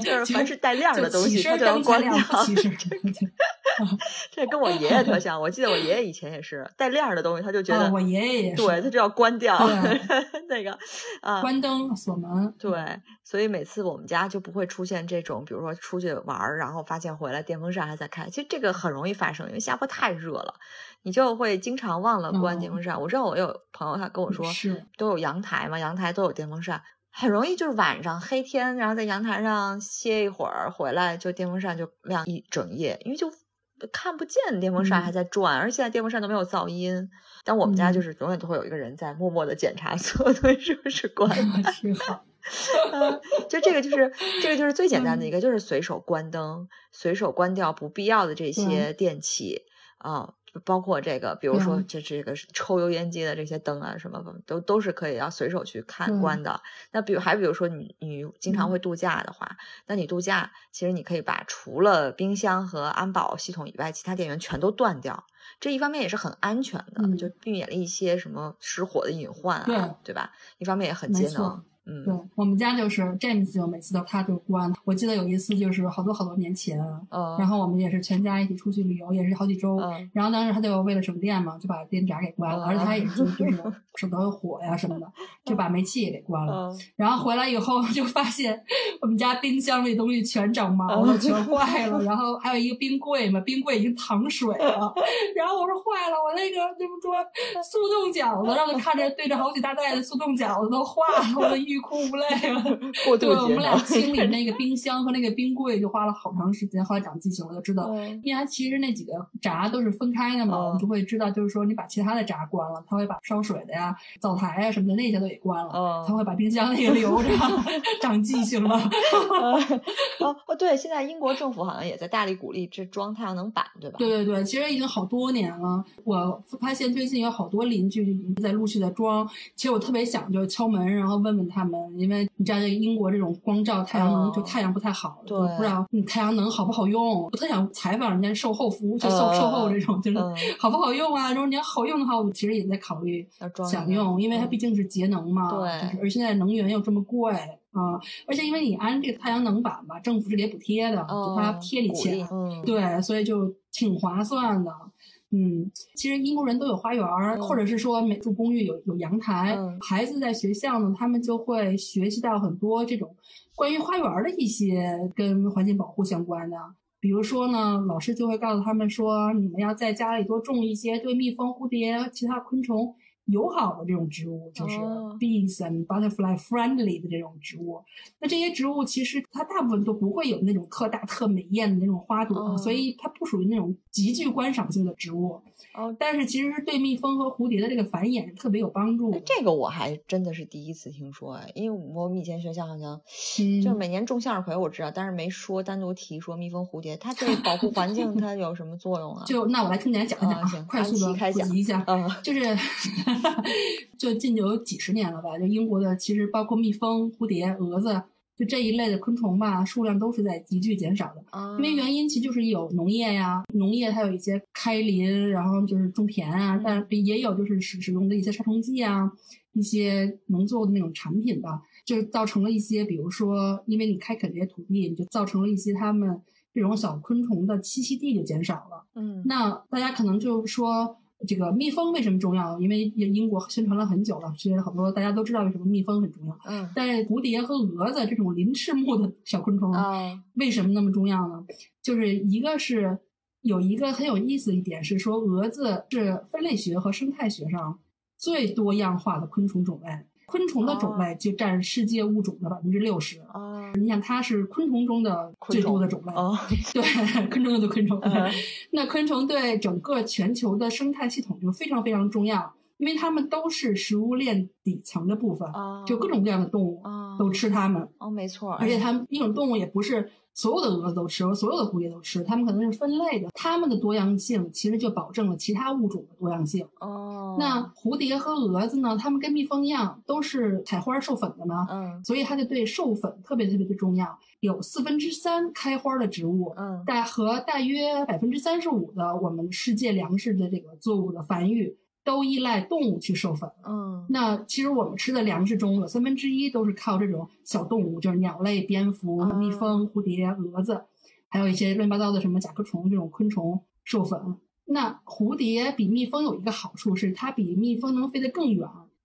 S2: 就是凡是带亮的东西，
S3: 就
S2: 他就要关掉。(laughs) 这跟我爷爷特像，我记得我爷爷以前也是带亮的东西，他就觉得
S3: 啊，我爷爷也是，
S2: 对他就要关掉
S3: 对
S2: 那个啊。
S3: 关灯锁门。
S2: 对，所以每次我们家就不会出现这种，比如说出去玩儿，然后发现回来电风扇还在开。其实这个很容易发生，因为下坡太热了，你就会经常忘了关电风扇。我知道我有朋友他跟我说，
S3: 是，
S2: 都有阳台嘛，阳台都有电风扇，很容易就是晚上黑天，然后在阳台上歇一会儿，回来就电风扇就亮一整夜，因为就看不见电风扇还
S3: 嗯
S2: 在转，而现在电风扇都没有噪音。但我们家
S3: 嗯
S2: 就是永远都会有一个人在默默的检查 (laughs) 所有东西是不是关 (laughs) 的。
S3: 挺好。
S2: 嗯，就这个就是这个就是最简单的
S3: 嗯
S2: 一个，就是随手关灯，随手关掉不必要的这些电器啊。就包括这个，比如说这这个抽油烟机的这些灯啊，什么的都都是可以要随手去看关的。那比如还比如说你你经常
S3: 嗯
S2: 会度假的话，那你度假其实你可以把除了冰箱和安保系统以外，其他电源全都断掉。这一方面也是很安全的，
S3: 嗯
S2: 就避免了一些什么失火的隐患啊，
S3: 对
S2: 对吧？一方面也很节能，嗯，
S3: 对我们家就是 James 就每次都他就关。我记得有一次就是好多好多年前，
S2: 呃，
S3: 然后我们也是全家一起出去旅游，也是好几周。
S2: 嗯
S3: 然后当时他就为了省电嘛，就把电闸给关了，
S2: 嗯
S3: 而且他也 (laughs) 是就是省得火呀什么的，就把煤气也给关了。
S2: 嗯
S3: 然后回来以后就发现我们家冰箱里东西全长毛了，
S2: 嗯
S3: 全坏了。然后还有一个冰柜嘛，冰柜已经淌水了。然后我说坏了，我那个这么说速冻饺子，让他看着对着好几大袋的速冻饺子都化了，我都欲哭无泪了。
S2: 过 (laughs) 度
S3: 对，我们俩。清理 (laughs) 那个冰箱和那个冰柜就花了好长时间，后来长记性了，就知道。
S2: 嗯
S3: 因为它其实那几个闸都是分开的嘛，
S2: 嗯
S3: 我们就会知道，就是说你把其他的闸关了，它会把烧水的呀、灶台呀什么的那些都给关了，
S2: 嗯
S3: 它会把冰箱那个留着，长记性了。(laughs)
S2: 哦哦，对，现在英国政府好像也在大力鼓励这装太阳能板，对吧？
S3: 对对对，其实已经好多年了。我发现最近有好多邻居在陆续的装。其实我特别想就敲门，然后问问他们，因为你知道这个英国这种光照太阳能，
S2: 哦
S3: 就太阳不太好，
S2: 对
S3: 就不知道你太阳能好不好用。我特想采访人家售后服务，就售
S2: 嗯
S3: 售后这种，就是
S2: 嗯
S3: 好不好用啊？如果你要好用的话，我其实也在考虑想用，因为它
S2: 嗯
S3: 毕竟是节能嘛。
S2: 对
S3: 就是而现在能源又这么贵啊，而且因为你安这个太阳能板吧，政府是给补贴的，就它
S2: 哦鼓
S3: 贴你钱。
S2: 嗯，
S3: 对，所以就挺划算的。嗯，其实英国人都有花园或者是说每住公寓有有阳台。
S2: 嗯
S3: 孩子在学校呢，他们就会学习到很多这种关于花园儿的一些跟环境保护相关的。比如说呢，老师就会告诉他们说，你们要在家里多种一些对蜜蜂、蝴蝶、其他昆虫友好的这种植物，就是
S2: 哦
S3: bees and butterfly friendly 的这种植物。那这些植物其实它大部分都不会有那种特大特美艳的那种花朵，
S2: 哦
S3: 所以它不属于那种极具观赏性的植物。
S2: 哦，
S3: 但是其实是对蜜蜂和蝴蝶的这个繁衍是特别有帮助的。
S2: 这个我还真的是第一次听说哎，因为我们以前学校好像
S3: 嗯，
S2: 就是每年种向日葵，我知道，但是没说单独提说蜜蜂、蝴蝶，它对保护环境 (laughs) 它有什么作用啊？
S3: 就那我来听你来讲一讲啊，快速的普及一下。
S2: 嗯
S3: 就是 (laughs) 就近就有几十年了吧，就英国的其实包括蜜蜂、蝴蝶、蛾子，就这一类的昆虫吧，数量都是在急剧减少的。
S2: 啊
S3: 因为原因其实就是有农业呀，农业它有一些开林，然后就是种田啊，但也有就是使使用的一些杀虫剂啊，一些农作物的那种产品吧，就是造成了一些，比如说因为你开垦这些土地，你就造成了一些它们这种小昆虫的栖息地就减少了。
S2: 嗯
S3: 那大家可能就说。这个蜜蜂为什么重要？因为英国宣传了很久了，其实好多大家都知道为什么蜜蜂很重要。
S2: 嗯
S3: 但是蝴蝶和蛾子这种鳞翅目的小昆虫，
S2: 啊
S3: 为什么那么重要呢？就是一个是有一个很有意思一点是说，蛾子是分类学和生态学上最多样化的昆虫种类，昆虫的种类就占世界物种的百分之六十。
S2: 啊
S3: 你想，它是昆虫中的最多的种类，
S2: 哦。(laughs)
S3: 对，昆虫中的昆虫。
S2: 嗯。(laughs)
S3: 那昆虫对整个全球的生态系统就非常非常重要。因为它们都是食物链底层的部分，
S2: 哦。
S3: 就各种各样的动物
S2: 哦。
S3: 都吃它们，
S2: 哦，没错，
S3: 而且它们一种动物也不是所有的蛾子都吃，所有的蝴蝶都吃，它们可能是分类的，它们的多样性其实就保证了其他物种的多样性。
S2: 哦，
S3: 那蝴蝶和蛾子呢，它们跟蜜蜂一样，都是采花授粉的嘛，
S2: 嗯
S3: 所以它就对授粉特别特别的重要。有四分之三开花的植物，
S2: 嗯
S3: 大和大约百分之三十五的我们世界粮食的这个作物的繁育，都依赖动物去授粉。
S2: 嗯
S3: 那其实我们吃的粮食中有三分之一都是靠这种小动物，就是鸟类、蝙蝠、
S2: 哦
S3: 蜜蜂、蝴蝶、蛾子，还有一些乱七八糟的什么甲壳虫这种昆虫授粉。那蝴蝶比蜜蜂有一个好处是，它比蜜蜂能飞得更远，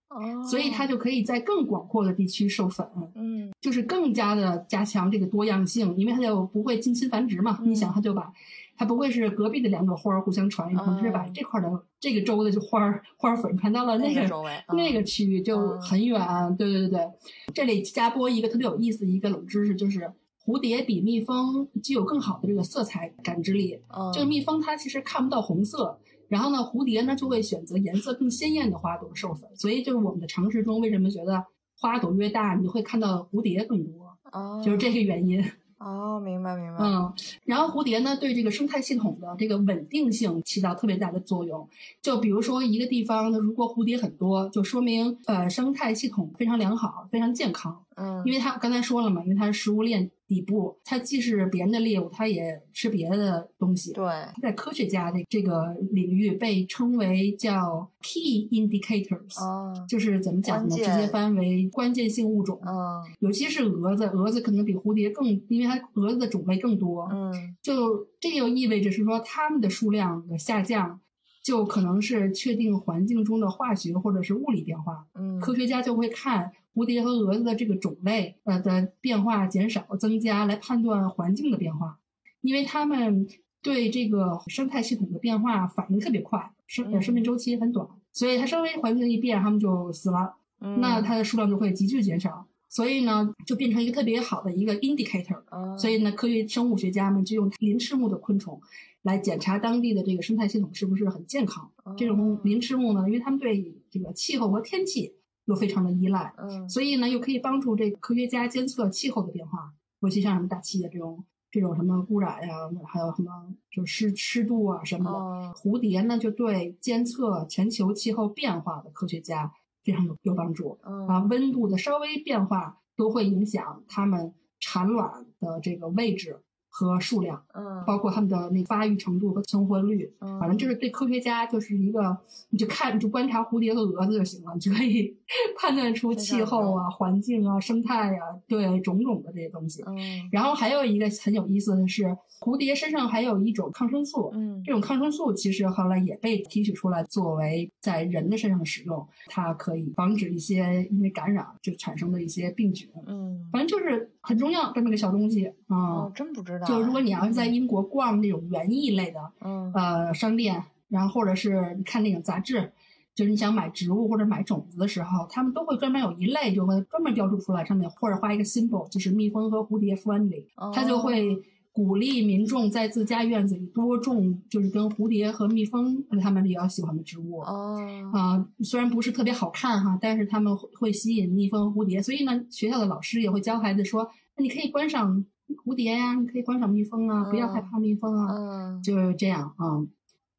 S2: 哦，
S3: 所以它就可以在更广阔的地区授粉，
S2: 嗯
S3: 就是更加的加强这个多样性，因为它就不会近亲繁殖嘛。
S2: 嗯
S3: 你想，它就把它不会是隔壁的两朵花儿互相传一传，它是把
S2: 哦
S3: 这块儿的这个州的就花儿花粉传到了那个
S2: 那个周围
S3: 那
S2: 嗯
S3: 个区域就
S2: 嗯
S3: 很远。对对对对，这里加播一个特别有意思的一个冷知识，就是蝴蝶比蜜蜂具有更好的这个色彩感知力。
S2: 嗯，
S3: 这个蜜蜂它其实看不到红色，然后呢，蝴蝶呢就会选择颜色更鲜艳的花朵授粉。所以就是我们的常识中，为什么觉得花朵越大，你会看到蝴蝶更多，
S2: 哦
S3: 就是这个原因。
S2: 哦，明白明白，
S3: 嗯，然后蝴蝶呢，对这个生态系统的这个稳定性起到特别大的作用。就比如说一个地方，如果蝴蝶很多，就说明呃生态系统非常良好，非常健康。
S2: 嗯，
S3: 因为它刚才说了嘛，因为它是食物链底部，它既是别人的猎物，它也吃别的东西。
S2: 对，
S3: 在科学家的这个领域被称为叫 key indicators，、
S2: 哦，
S3: 就是怎么讲呢？直接翻为关键性物种。
S2: 嗯
S3: 尤其是蛾子，蛾子可能比蝴蝶更，因为它蛾子的种类更多。
S2: 嗯
S3: 就这就意味着是说，它们的数量的下降，就可能是确定环境中的化学或者是物理变化。
S2: 嗯，
S3: 科学家就会看蝴蝶和蛾子的这个种类呃的变化减少、增加，来判断环境的变化，因为它们对这个生态系统的变化反应特别快，生呃
S2: 嗯
S3: 生命周期很短，所以它稍微环境一变，它们就死了。
S2: 嗯
S3: 那它的数量就会急剧减少，所以呢，就变成一个特别好的一个 indicator。
S2: 哦
S3: 所以呢，科学生物学家们就用鳞翅目的昆虫来检查当地的这个生态系统是不是很健康。这种鳞翅目呢，因为它们对这个气候和天气又非常的依赖，
S2: 嗯
S3: 所以呢，又可以帮助这个科学家监测气候的变化，尤其像什么大气的这种这种什么污染呀，还有什么就湿湿度啊什么的。
S2: 哦
S3: 蝴蝶呢，就对监测全球气候变化的科学家非常有有帮助。啊，
S2: 嗯
S3: 温度的稍微变化都会影响它们产卵的这个位置和数量，
S2: 嗯，
S3: 包括他们的那发育程度和存活率。
S2: 嗯
S3: 反正就是对科学家就是一个，你就看你就观察蝴蝶和蛾子就行了，你就可以 (laughs) 判断出气候啊、环境啊、生态啊，对种种的这些东西。
S2: 嗯
S3: 然后还有一个很有意思的是，蝴蝶身上还有一种抗生素，
S2: 嗯
S3: 这种抗生素其实后来也被提取出来作为在人的身上使用，它可以防止一些因为感染就产生的一些病菌。
S2: 嗯，
S3: 反正就是很重要这么个小东西啊。
S2: 哦，真不知道哎。
S3: 就如果你要是在英国逛那种园艺类的
S2: 嗯。
S3: 呃商店，然后或者是你看那种杂志，就是你想买植物或者买种子的时候，他们都会专门有一类就会专门标注出来，上面或者画一个 symbol，就是蜜蜂和蝴蝶 friendly，他就
S2: 哦。
S3: 会鼓励民众在自家院子里多种，就是跟蝴蝶和蜜蜂他们比较喜欢的植物。
S2: 哦。
S3: 啊、虽然不是特别好看哈，但是他们会会吸引蜜蜂、蝴蝶，所以呢，学校的老师也会教孩子说，那你可以观赏蝴蝶呀、你可以观赏蜜蜂啊，不要害怕蜜蜂啊，
S2: 嗯，
S3: 就是这样啊。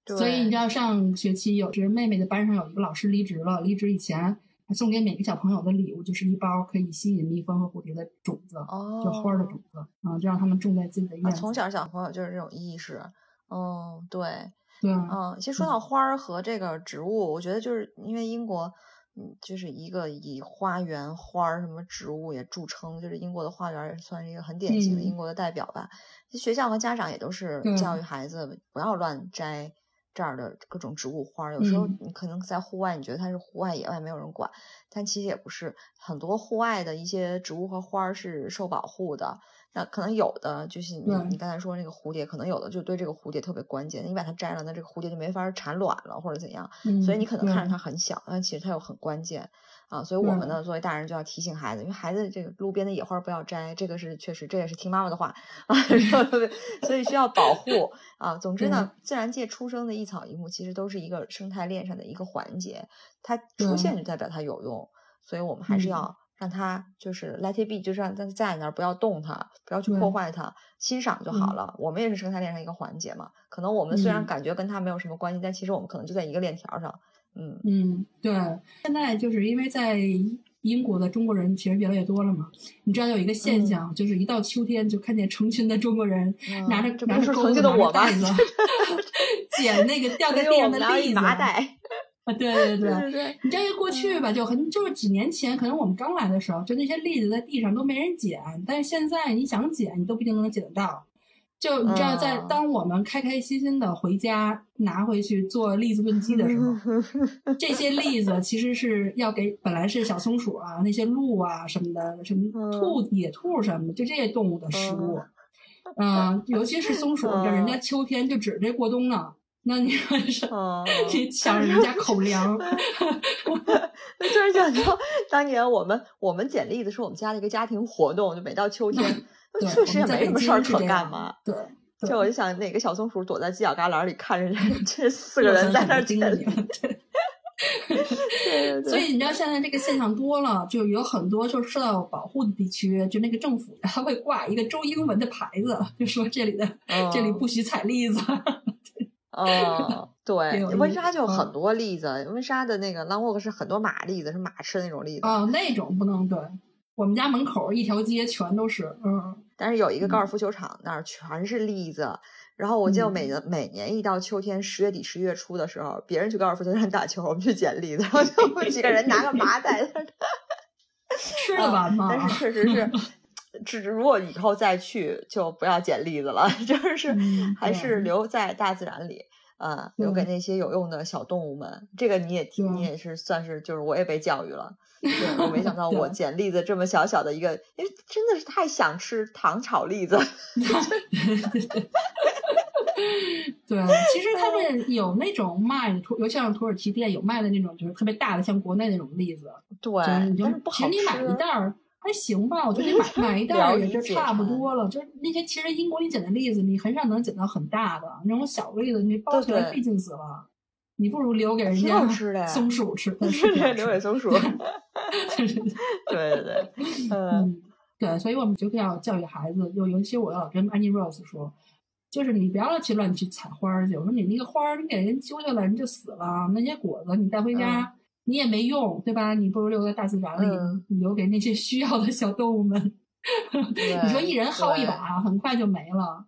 S2: 对
S3: 所以你知道，上学期有就是妹妹的班上有一个老师离职了，离职以前还送给每个小朋友的礼物就是一包可以吸引蜜蜂和蝴蝶的种子，
S2: 哦，
S3: 就花儿的种子啊，就让他们种在自己的院
S2: 啊，
S3: 子。
S2: 从小小朋友就是这种意识。嗯，对，
S3: 对，
S2: 嗯，其实说到花儿和这个植物，我觉得就是因为英国，嗯，就是一个以花园、花儿什么植物也著称，就是英国的花园儿也算是一个很典型的
S3: 嗯
S2: 英国的代表吧。其实学校和家长也都是教育孩子不要乱摘这儿的各种植物花儿。有时候
S3: 嗯
S2: 你可能在户外，你觉得它是户外野外没有人管，但其实也不是，很多户外的一些植物和花儿是受保护的。那可能有的就是你
S3: 对。
S2: 你刚才说那个蝴蝶，可能有的就对这个蝴蝶特别关键，你把它摘了，那这个蝴蝶就没法产卵了或者怎样，
S3: 嗯，
S2: 所以你可能看着它。很小，但其实它又很关键。啊。所以我们呢，作为大人就要提醒孩子，因为孩子这个路边的野花不要摘，这个是确实，这也是听妈妈的话啊，(laughs) 所以需要保护。啊。总之呢，自然界出生的一草一木其实都是一个生态链上的一个环节，它出现就。代表它有用，所以我们还是
S3: 嗯。
S2: 要让它就是 let it be，就是让它在那儿，不要动它，不要去破坏它，欣赏就好
S3: 嗯
S2: 了。我们也是生态链上一个环节嘛，可能我们虽然
S3: 嗯
S2: 感觉跟它没有什么关系，但其实我们可能就在一个链条上。嗯
S3: 嗯，对，现在就是因为在英国的中国人其实越来越多了嘛。你知道有一个现象，就是一到秋天就看见成群的中国人
S2: 嗯
S3: 拿着拿着钩子拿着袋子 (laughs) 捡那个掉在地上的栗子
S2: 麻袋，
S3: 啊，对对对。
S2: 对对，
S3: 你知道，过去吧，就很就是几年前，可能我们刚来的时候，就那些栗子在地上都没人捡，但是现在你想捡，你都不一定能捡得到。就你知道，在
S2: 嗯
S3: 当我们开开心心的回家拿回去做栗子炖鸡的时候，这些栗子其实是要给本来是小松鼠啊、那些鹿啊什么的，什么
S2: 嗯
S3: 兔、野兔什么的，就这些动物的食物。嗯、尤其是松鼠，人家秋天就指着过冬呢。那你说是
S2: 嗯，
S3: 你抢人家口粮？(laughs)
S2: 就是想到，当年我们我们捡栗子是我们家的一个家庭活动，就每到秋天，
S3: 对，
S2: 确实也没什么事儿可干嘛。
S3: 对，对
S2: 就我就想，哪个小松鼠躲在犄角旮旯里看着这 (laughs) 这四个人在那儿
S3: 盯着你们。对。
S2: 对对 (laughs) 对，
S3: 所以你知道现在这个现象多了，就有很多就是受到保护的地区，就那个政府它会挂一个中英文的牌子，就说这里的、这里不许采栗子。
S2: 嗯，对，温莎就很
S3: 嗯
S2: 多栗子，温莎的那个 long walk 是很多马栗子，是马吃的那种栗子。
S3: 哦，那种不能对。我们家门口一条街全都是，嗯，
S2: 但是有一个高尔
S3: 嗯
S2: 夫球场那儿全是栗子，然后我记得
S3: 嗯
S2: 每年每年一到秋天十月底十一月初的时候，别人去高尔夫球场打球，我们去捡栗子，然后就我们 (laughs) 几个人拿个麻袋在那儿
S3: 吃得完吗？(laughs)
S2: 但是确实是，只如果以后再去，就不要捡栗子了，(laughs) 就是
S3: 嗯
S2: 还是留在大自然里。啊、留给那些有用的小动物们。这个你也听，你也是算是，就是我也被教育了。(laughs) 对我没想到我捡栗子这么小小的一个，因为真的是太想吃糖炒栗子。(laughs)
S3: 对，其实他们有那种卖尤其像土耳其店有卖的那种，就是特别大的，像国内那种栗子。
S2: 对，
S3: 就是你
S2: 是不好
S3: 其实你买一。袋儿还行吧，我觉得你买买一袋儿也就差不多了。就是那些其实英国你捡的栗子，你很少能捡到很大的那种小栗子，你包起来费劲死了。你不如留给人家松鼠吃，(laughs)
S2: 留给松鼠。(laughs) 对对对，(laughs) 嗯
S3: 嗯，对，所以我们就要教育孩子，就尤其我要跟安妮 Rose 说，就是你不要去乱去采花儿去。我说你那个花儿，你给人揪下来，人就死了。那些果子你带回家，你也没用，对吧？你不如留在大自然里，
S2: 嗯
S3: 你留给那些需要的小动物们。(laughs) 你说一人薅一把，很快就没了。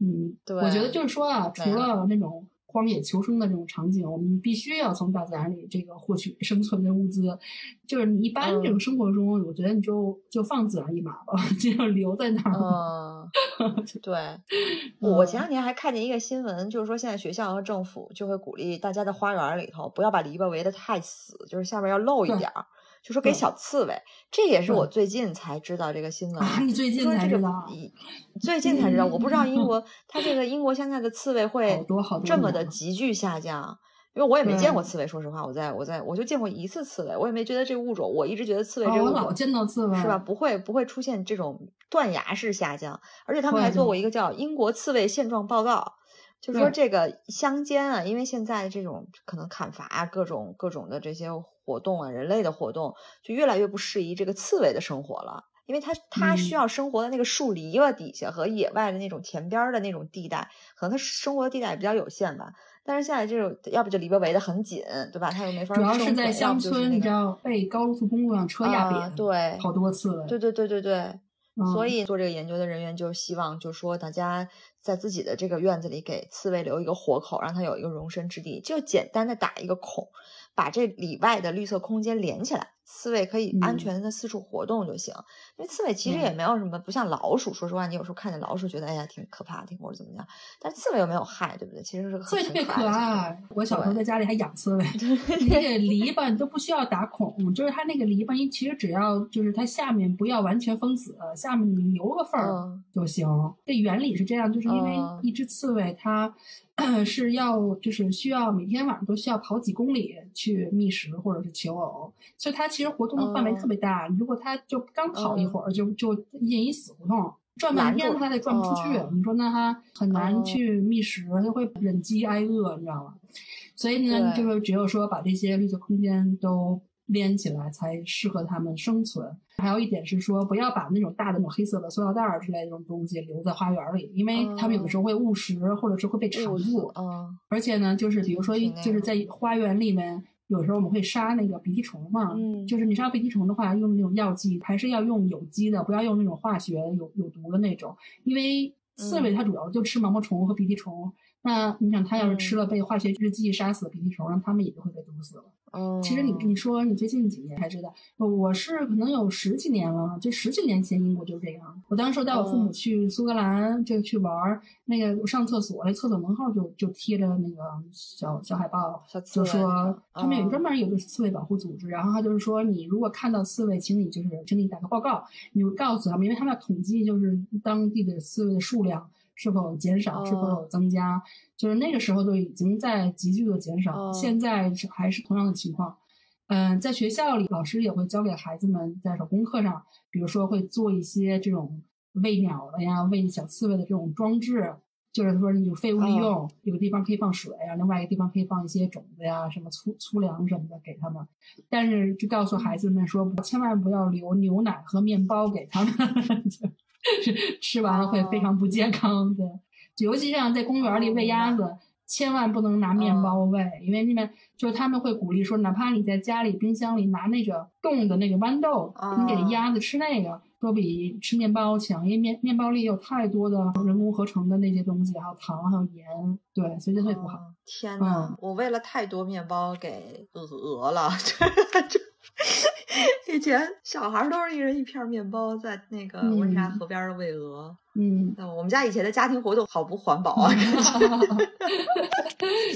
S3: 嗯，
S2: 对
S3: 我觉得就是说啊，除了那种荒野求生的这种场景，我们必须要从大自然里这个获取生存的物资。就是你一般
S2: 嗯
S3: 这种生活中，我觉得你就就放自然一马吧，(laughs) 就留在那儿。
S2: 嗯，(laughs) 对。我前两天还看见一个新闻，就是说现在学校和政府就会鼓励大家的花园里头不要把篱笆围得太死，就是下面要露一点儿，就说给小刺猬。这也是我最近才知道这个新闻。
S3: 啊，你最近才知道，
S2: 一最近才知道，我不知道英
S3: 嗯
S2: 国 (laughs) 它这个英国现在的刺猬会这么的急剧下降。因为我也没见过刺猬，说实话，我在我在我就见过一次刺猬，我也没觉得这个物种，我一直觉得刺猬
S3: 哦，
S2: 这个物种
S3: 我老见到刺猬，
S2: 是吧？？不会不会出现这种断崖式下降，而且他们还做过一个叫《英国刺猬现状报告》，就说这个乡间啊，因为现在这种可能砍伐啊，各种各种的这些活动啊，人类的活动就越来越不适宜这个刺猬的生活了。因为它它需
S3: 嗯
S2: 要生活的那个树篱笆底下和野外的那种田边儿的那种地带，可能它生活的地带也比较有限吧。但是现在这种要不就篱笆围得很紧，对吧？它又没法
S3: 主要是在乡村，你知道被高速公路上车压
S2: 啊
S3: 扁，
S2: 对
S3: 好多刺猬。
S2: 对对对对对，所
S3: 嗯。
S2: 以做这个研究的人员就希望，就说大家在自己的这个院子里给刺猬留一个活口，让它有一个容身之地，就简单的打一个孔，把这里外的绿色空间连起来，刺猬可以安
S3: 嗯
S2: 全的四处活动就行。因为刺猬其实也
S3: 嗯
S2: 没有什么，不像老鼠，说实话，你有时候看见老鼠觉得哎呀挺可怕，的或者怎么样，但刺猬又没有害，对不对？其实是
S3: 刺猬特别可爱，我小时候在家里还养刺猬。(laughs) 你那个篱笆你都不需要打孔，就是它那个篱笆，你其实只要就是它下面不要完全封死，下面你留个缝儿
S2: 嗯
S3: 就行。这原理是这样，就是因为
S2: 嗯
S3: 一只刺猬它 (clears throat) 是要就是需要每天晚上都需要跑几公里去觅食或者是求偶，所以它其实活动的范围
S2: 嗯
S3: 特别大。如果它就刚跑一会儿，就就进一死胡同。转半天它也转不出去，
S2: 哦
S3: 你说那它很难
S2: 哦
S3: 去觅食，它会忍饥挨饿，你知道吗？所以呢，就是只有说把这些绿色空间都连起来，才适合它们生存。还有一点是说，不要把那种大的那种黑色的塑料袋儿之类的这种东西留在花园里，因为它们有的时候会误食，或者是会被缠住。
S2: 嗯
S3: 而且呢，就是比如说，就是在花园里面，有时候我们会杀那个鼻涕虫嘛。
S2: 嗯
S3: 就是你杀鼻涕虫的话，用那种药剂，还是要用有机的，不要用那种化学有有毒的那种。因为刺猬
S2: 嗯
S3: 它主要就吃毛毛虫和鼻涕虫。那你想，它要是吃
S2: 嗯
S3: 了被化学制剂杀死的鼻涕虫，那它们也就会被毒死了。
S2: 嗯，
S3: 其实你你说你最近几年才知道，我是可能有十几年了，就十几年前英国就是这样。我当时带我父母
S2: 嗯
S3: 去苏格兰就去玩儿，那个我上厕所，那厕所门号就就贴着那个小小海报，就
S2: 猬
S3: 说他们有
S2: 嗯
S3: 专门有个刺猬保护组织，然后他就是说你如果看到刺猬，请你就是请你打个报告，你就告诉他们，因为他们要统计就是当地的刺猬的数量是否有减少，是否增加，就是那个时候就已经在急剧的减少，
S2: 哦
S3: 现在是还是同样的情况。嗯，在学校里，老师也会教给孩子们在手工课上，比如说会做一些这种喂鸟的呀、喂小刺猬的这种装置，就是说有废物利用，有个地方可以放水啊，另外一个地方可以放一些种子呀、什么粗粗粮什么的给他们。但是就告诉孩子们说，不千万不要留牛奶和面包给他们，(laughs) 就是 (laughs) 吃完了会非常不健康。对，尤其像在公园里喂鸭子。千万不能拿面包喂，因为那边就是他们会鼓励说，哪怕你在家里冰箱里拿那个冻的那个豌豆，你给鸭子吃那个，都比吃面包强，因为面面包里有太多的人工合成的那些东西，还有糖，还有盐，对，所以这会不好。
S2: 哦天呐，
S3: 嗯
S2: 我喂了太多面包给鹅了，(laughs) 这 (laughs) 以前小孩儿都是一人一片面包，在那个温莎
S3: 嗯
S2: 河边儿喂鹅。
S3: 嗯，
S2: 那我们家以前的家庭活动好不环保啊！(laughs)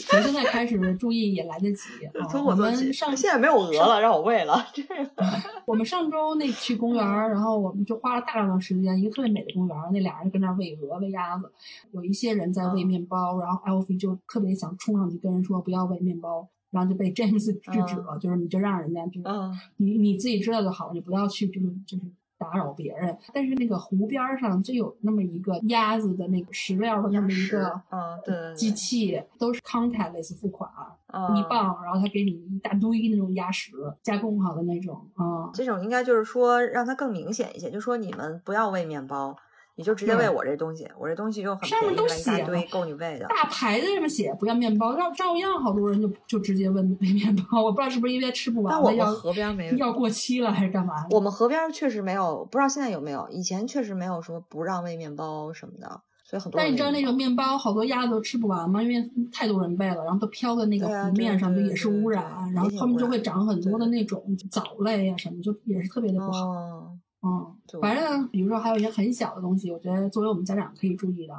S3: 从现在开始注意也来得及。啊
S2: 从
S3: 我们上
S2: 现在没有鹅了，让我喂了。这 (laughs)
S3: 我们上周那去公园，然后我们就花了大量的时间，一个特别美的公园，那俩人跟那儿喂鹅、喂鸭子，有一些人在喂
S2: 嗯
S3: 面包，然后 Alfie 就特别想冲上去跟人说不要喂面包，然后就被 James 制止了，就是你就让人家就是
S2: 嗯
S3: 你你自己知道就好，你不要去就是就是打扰别人。但是那个湖边儿上就有那么一个鸭子的那个食料的那么一个
S2: 嗯，对
S3: 机器，都是 contactless 付款。
S2: 嗯
S3: 一磅，然后他给你一大堆那种鸭食，加工好的那种啊。
S2: 这种应该就是说让它更明显一些，就说你们不要喂面包，你就直接喂我这东西，我这东西又很
S3: 上面都写
S2: 堆够你喂的。
S3: 大牌子上面写不要面包，照照样好多人就就直接问喂面包。我不知道是不是因为吃不完
S2: 但我们河边没
S3: 要过期了还是干嘛？
S2: 我们河边确实没有，不知道现在有没有。以前确实没有说不让喂面包什么的，所以很多。
S3: 但你知道那个面包好多鸭子都吃不完吗？因为太多人喂了，然后都飘在那个湖面上，就也是污染，
S2: 对
S3: 然后后面就会长很多的那种藻类啊什么，就也是特别的不好。
S2: 哦，
S3: 嗯
S2: 对，
S3: 反正比如说还有一些很小的东西，我觉得作为我们家长可以注意的，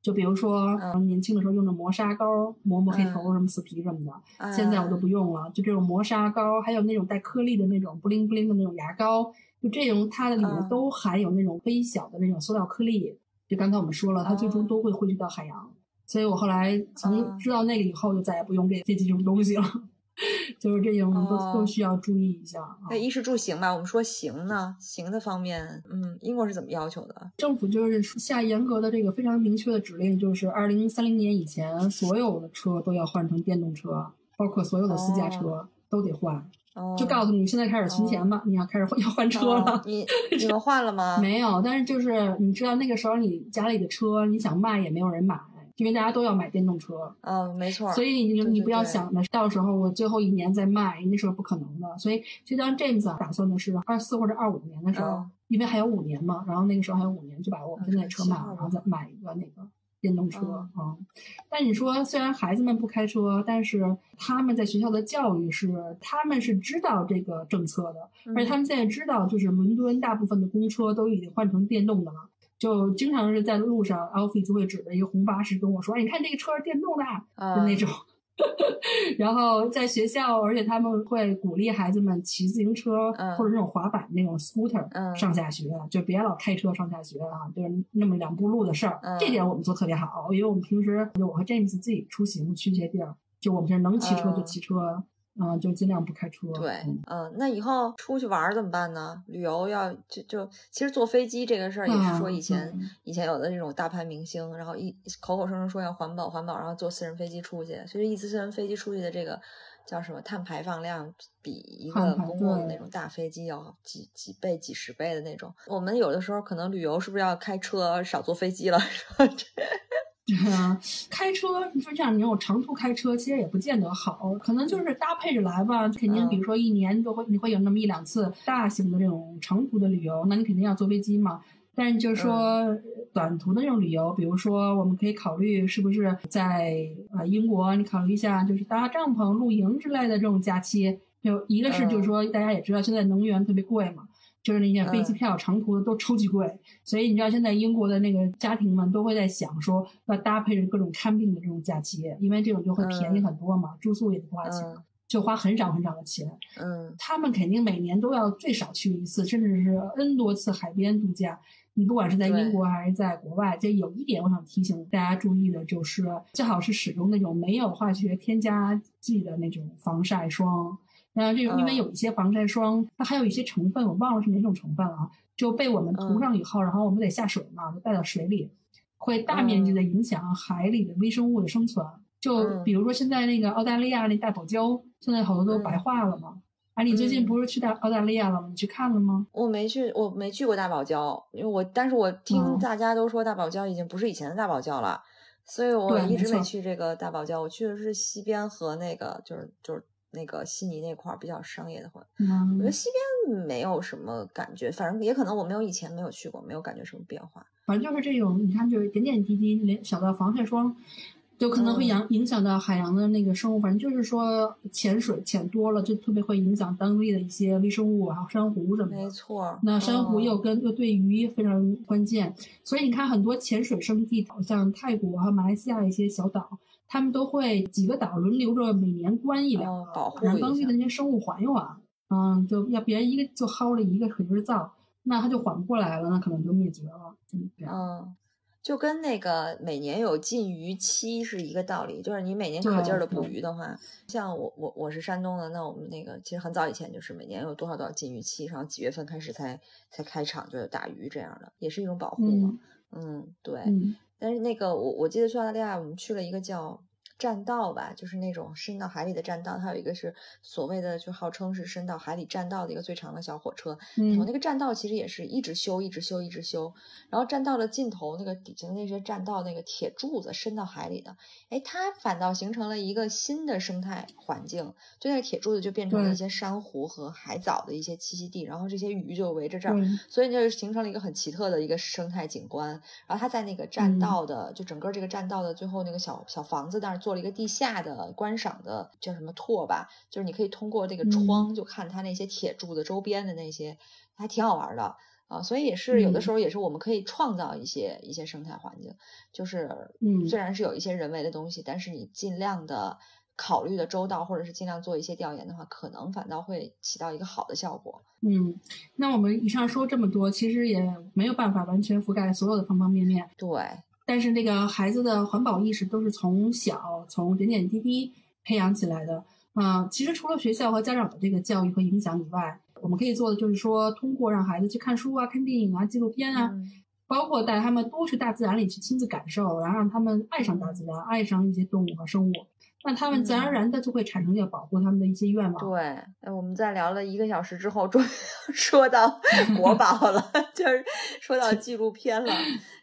S3: 就比如说、
S2: 嗯
S3: 年轻的时候用的磨砂膏磨磨黑头、什么死皮什么的，现在我都不用了。就这种磨砂膏，还有那种带颗粒的那种布灵布灵的那种牙膏，就这种它的里面
S2: 嗯
S3: 都含有那种微小的那种塑料颗粒。就刚才我们说了，它最终
S2: 哦
S3: 都会汇聚到海洋。所以我后来从
S2: 哦
S3: 知道那个以后，就再也不用这这几种东西了。(laughs) 就是这些，我
S2: 们
S3: 都需要注意一下啊。
S2: 那衣食住行吧，我们说行呢，行的方面，嗯，英国是怎么要求的？
S3: 政府就是下严格的这个非常明确的指令，就是二零三零年以前，所有的车都要换成电动车，包括所有的私家车都得换。
S2: 哦，
S3: 就告诉你，现在开始存钱吧，你要开始换要换车了。
S2: 哦你 (laughs) 你们换了吗？
S3: 没有，但是就是你知道那个时候你家里的车你想卖也没有人买，因为大家都要买电动车。
S2: 嗯，没错。
S3: 所以你你不要想着到时候我最后一年再卖，那是不可能的。所以就当 James 啊打算的是二四或者二五年的时候，
S2: 嗯
S3: 因为还有五年嘛，然后那个时候还有五年就把我们现在车卖了，
S2: 嗯
S3: 然后再买一个那个电动车啊、
S2: 嗯
S3: 嗯但你说虽然孩子们不开车，但是他们在学校的教育是他们是知道这个政策的，
S2: 嗯
S3: 而且他们现在知道，就是伦敦大部分的公车都已经换成电动的了。就经常是在路上，Alfie 就会指着一个红巴士跟我说：“哎，你看这个车是电动的。”
S2: 嗯
S3: 的那种。(laughs) 然后在学校，而且他们会鼓励孩子们骑自行车、
S2: 嗯
S3: 或者那种滑板那种 scooter、
S2: 嗯
S3: 上下学，就别老开车上下学啊，就是那么两步路的事儿。
S2: 嗯
S3: 这点我们做特别好，因为我们平时就我和 James 自己出行去一些地儿，就我们是能骑车就
S2: 嗯
S3: 骑车。嗯，就尽量不开车。
S2: 对，
S3: 嗯
S2: 嗯，那以后出去玩儿怎么办呢？旅游要就就其实坐飞机这个事儿也是说以前、
S3: 嗯
S2: 以前有的那种大牌明星，然后一口口声声说要环保环保，然后坐私人飞机出去，所以一次私人飞机出去的这个叫什么碳排放量比一个公共的那种大飞机要几几倍、几十倍的那种。我们有的时候可能旅游是不是要开车少坐飞机了？(laughs) (laughs)
S3: 对啊，开车你说这样，你种长途开车，其实也不见得好，可能就是搭配着来吧。肯定，
S2: 嗯
S3: 比如说一年都会你会有那么一两次大型的这种长途的旅游，那你肯定要坐飞机嘛。但是就是说
S2: 嗯
S3: 短途的这种旅游，比如说我们可以考虑是不是在呃英国，你考虑一下就是搭帐篷、露营之类的这种假期。就一个是就是
S2: 嗯
S3: 说大家也知道现在能源特别贵嘛，就是那些飞机
S2: 嗯
S3: 票长途的都超级贵，所以你知道现在英国的那个家庭们都会在想说要搭配着各种看病的这种假期，因为这种就会便宜很多嘛，住宿也不花钱，
S2: 嗯
S3: 就花很少很少的钱。
S2: 嗯
S3: 他们肯定每年都要最少去一次，甚至是 N 多次海边度假。你不管是在英国还是在国外，这有一点我想提醒大家注意的，就是最好是使用那种没有化学添加剂的那种防晒霜。然后这个，因为
S2: 嗯
S3: 有一些防晒霜，它还有一些成分，我忘了是哪种成分了啊，就被我们涂上以后，然后我们得下水嘛，就带到水里，会大面积的影响海里的微生物的生存。就
S2: 嗯
S3: 比如说现在那个澳大利亚那大堡礁，现在好多都白化了嘛。啊，你最近
S2: 嗯
S3: 不是去大澳大利亚了吗？你去看了吗？
S2: 我没去，我没去过大堡礁，因为我但是我听
S3: 嗯
S2: 大家都说大堡礁已经不是以前的大堡礁了，所以我一直没去这个大堡礁。我去的是西边和那个就是就是那个悉尼那块儿比较商业的环。我觉得
S3: 嗯，
S2: 西边没有什么感觉，反正也可能我没有以前没有去过，没有感觉什么变化。
S3: 反正就是这种，你看就是点点滴滴，连小到防晒霜，就可能会影影响到海洋的那个生物。反正就是说潜水潜多了，就特别会影响当地的一些微生物，还有珊瑚什么的
S2: 没。错，
S3: 那珊瑚
S2: 嗯
S3: 又跟又对鱼非常关键，所以你看很多潜水圣地，像泰国和马来西亚一些小岛，他们都会几个岛轮流着每年关一两
S2: 保护
S3: 当地的那些生物缓一缓。嗯，就要别人一个就薅了一个可劲儿造，那它就缓不过来了，那可能就灭绝了。
S2: 嗯，就跟那个每年有禁渔期是一个道理，就是你每年可劲儿的捕鱼的话，像我我我是山东的，那我们那个其实很早以前就是每年有多少多少禁渔期，然后几月份开始才才开场就有打鱼这样的，也是一种保护嘛。嗯对。
S3: 嗯
S2: 但是那个我我记得去澳大利亚，我们去了一个叫栈道吧，就是那种伸到海里的栈道，它有一个是所谓的就号称是伸到海里栈道的一个最长的小火车，
S3: 嗯
S2: 那个栈道其实也是一直修，一直修，一直修。然后栈道的尽头那个底下的那些栈道那个铁柱子伸到海里的，哎，它反倒形成了一个新的生态环境。就那个铁柱子就变成了一些珊瑚和海藻的一些栖息地，然后这些鱼就围着这儿，
S3: 对
S2: 所以就形成了一个很奇特的一个生态景观。然后它在那个栈
S3: 嗯
S2: 道的，就整个这个栈道的最后那个小小房子那儿做了一个地下的观赏的叫什么拓吧，就是你可以通过这个
S3: 嗯
S2: 窗就看它那些铁柱子周边的那些，还挺好玩的。啊，所以也是有的
S3: 嗯
S2: 时候也是我们可以创造一些一些生态环境，就是
S3: 嗯
S2: 虽然是有一些人为的东西，但是你尽量的考虑的周到，或者是尽量做一些调研的话，可能反倒会起到一个好的效果。
S3: 嗯，那我们以上说这么多，其实也没有办法完全覆盖所有的方方面面。
S2: 对，
S3: 但是那个孩子的环保意识都是从小从点点滴滴培养起来的。啊、其实除了学校和家长的这个教育和影响以外，我们可以做的就是说，通过让孩子去看书啊、看电影啊、纪录片啊，
S2: 嗯
S3: 包括带他们多去大自然里去亲自感受，然后让他们爱上大自然，爱上一些动物和生物，那他们自然而然的就会产生要保护他们的一些愿望。
S2: 对，哎我们在聊了一个小时之后，终于说到 (laughs) 国宝了，就是说到纪录片了。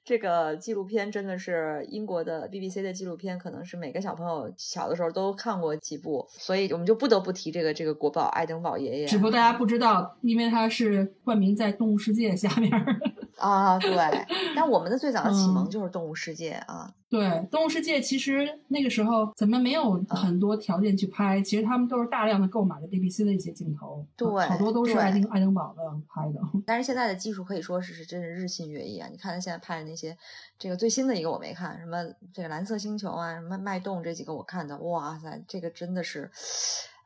S2: 这个纪录片真的是英国的 BBC 的纪录片，可能是每个小朋友小的时候都看过几部，所以我们就不得不提这个这个国宝爱登堡爷爷。
S3: 只不过大家不知道，因为它是冠名在《动物世界》下面儿。
S2: 啊，对，(laughs) 但我们的最早的启蒙
S3: 嗯
S2: 就是《动物世界》啊，
S3: 对，《动物世界》其实那个时候咱们没有很多条件去拍，其实他们都是大量的购买了 BBC 的一些镜头，
S2: 对
S3: 好多都是爱丁爱丁堡的拍的。
S2: 但是现在的技术可以说是是真是日新月异啊！你看他现在拍的那些，这个最新的一个我没看，什么这个蓝色星球啊，什么脉动这几个我看的，哇塞，这个真的是，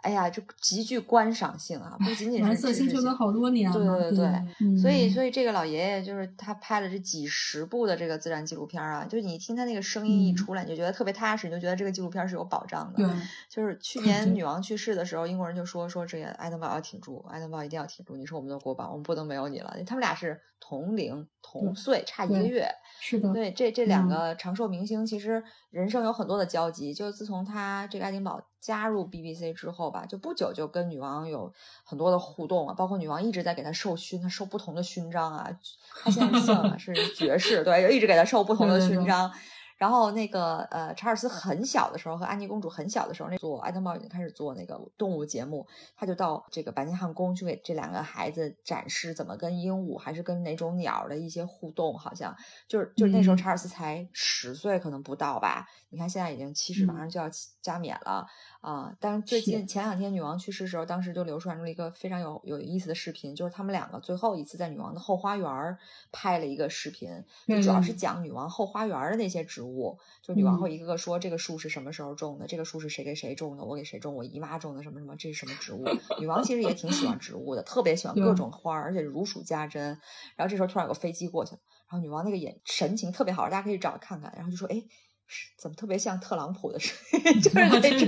S2: 哎呀，就极具观赏性啊，不仅仅是
S3: 蓝色星球都好多年了，
S2: 对对对，
S3: 嗯、
S2: 所以所以这个老爷爷就是他拍了这几十部的这个自然纪录片啊，就是你听他那个声音一出来，你就觉得特别踏实，你就觉得这个纪录片是有保障的。
S3: 对，
S2: 就是去 (laughs) 年女王去世的时候，英国人就说说这个爱登堡要挺住，爱登堡一定要挺住，你是我们的国宝，我们不能没有你了。他们俩是同龄同岁，差一个月。
S3: 是的，
S2: 对，这这两个长寿明星其实人生有很多的交集。就自从他这个爱丁堡加入 BBC 之后吧，就不久就跟女王有很多的互动啊，包括女王一直在给他授勋，他授不同的勋章啊。他现在姓了 (laughs) 是爵士，对，一直给他授不同的勋章。然后那个呃，查尔斯很小的时候和安妮公主很小的时候，那做爱登堡已经开始做那个动物节目，他就到这个白金汉宫去给这两个孩子展示怎么跟鹦鹉还是跟哪种鸟的一些互动，好像就是就是那时候查尔斯才十岁，可能不到吧。你看现在已经七十，马上就要加冕了啊！但是最近前两天女王去世的时候，当时就流传出了一个非常有有意思的视频，就是他们两个最后一次在女王的后花园拍了一个视频，就主要是讲女王后花园的那些植物。物，就女王会一个个说这个树是什么时候种的，这个树是谁给谁种的，我给谁种，我姨妈种的什么什么，这是什么植物？女王其实也挺喜欢植物的，特别喜欢各种花，而且如数家珍。然后这时候突然有个飞机过去了，然后女王那个眼神情特别好，大家可以找看看，然后就说：“哎，怎么特别像特朗普的声音？(laughs) 就是那种，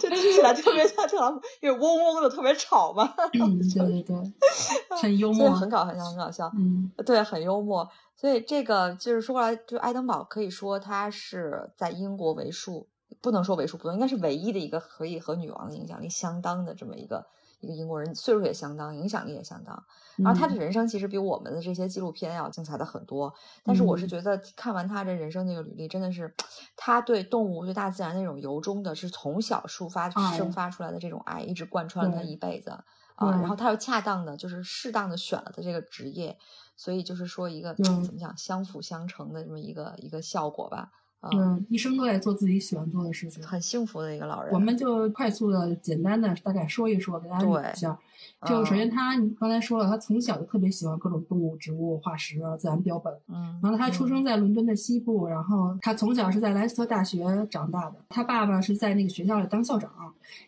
S2: 就听起来特别像特朗普，因为嗡嗡的特别吵嘛。”
S3: 嗯，对对对，(laughs) 很幽默，
S2: 很搞很很搞笑，
S3: 嗯，
S2: 对，很幽默。所以这个就是说过来，就爱登堡可以说他是在英国为数，不能说为数不多，应该是唯一的一个可以和女王的影响力相当的这么一个一个英国人，岁数也相当，影响力也相当。然后他的人生其实比我们的这些纪录片要精彩的很多。但是我是觉得看完他这人生这个履历，真的是他对动物、对大自然那种由衷的，是从小抒发生发出来的这种爱，一直贯穿了他一辈子啊。然后他又恰当的，就是适当的选了他这个职业。所以就是说一个怎么讲相辅相成的这么一个一个效果吧。
S3: 嗯，一生都在做自己喜欢做的事情，
S2: 很幸福的一个老人。
S3: 我们就快速的、简单的大概说一说，给大家捋一下。就首先他，你刚才说了，他从小就特别喜欢各种动物、植物、化石、自然标本。
S2: 嗯。
S3: 然后他出生在伦敦的西部，然后他从小是在莱斯特大学长大的。他爸爸是在那个学校里当校长，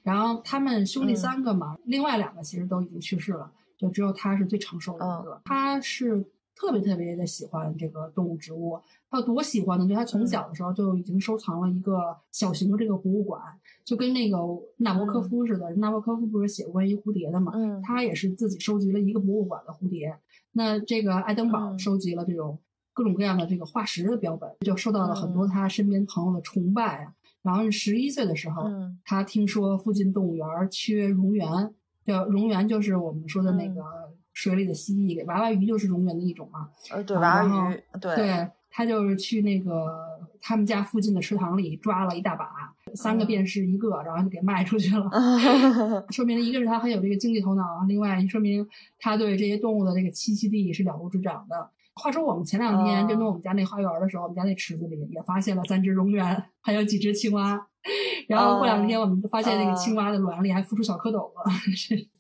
S3: 然后他们兄弟三个嘛，另外两个其实都已经去世了。就只有他是最长寿的一个，他是特别特别的喜欢这个动物植物，他有多喜欢呢？就他从小的时候就已经收藏了一个小型的这个博物馆，就跟那个纳博科夫似的。纳博科夫不是写过关于蝴蝶的嘛？
S2: 嗯，
S3: 他也是自己收集了一个博物馆的蝴蝶。那这个爱登堡收集了这种各种各样的这个化石的标本，就受到了很多他身边朋友的崇拜啊。然后十一岁的时候，他听说附近动物园缺蝾螈。叫蝾螈，就是我们说的那个水里的蜥蜴，娃娃鱼就是蝾螈的一种嘛。
S2: 呃，对，娃娃鱼，
S3: 对，对他就是去那个他们家附近的池塘里抓了一大把，三个便士一个，然后就给卖出去了。(laughs) 说明一个是他很有这个经济头脑，另外说明他对这些动物的这个栖息地是了如指掌的。话说我们前两天就弄我们家那花园的时候，我们家那池子里也发现了三只蝾螈，还有几只青蛙。然后过两天我们发现那个青蛙的卵里还孵出小蝌蚪了。(laughs)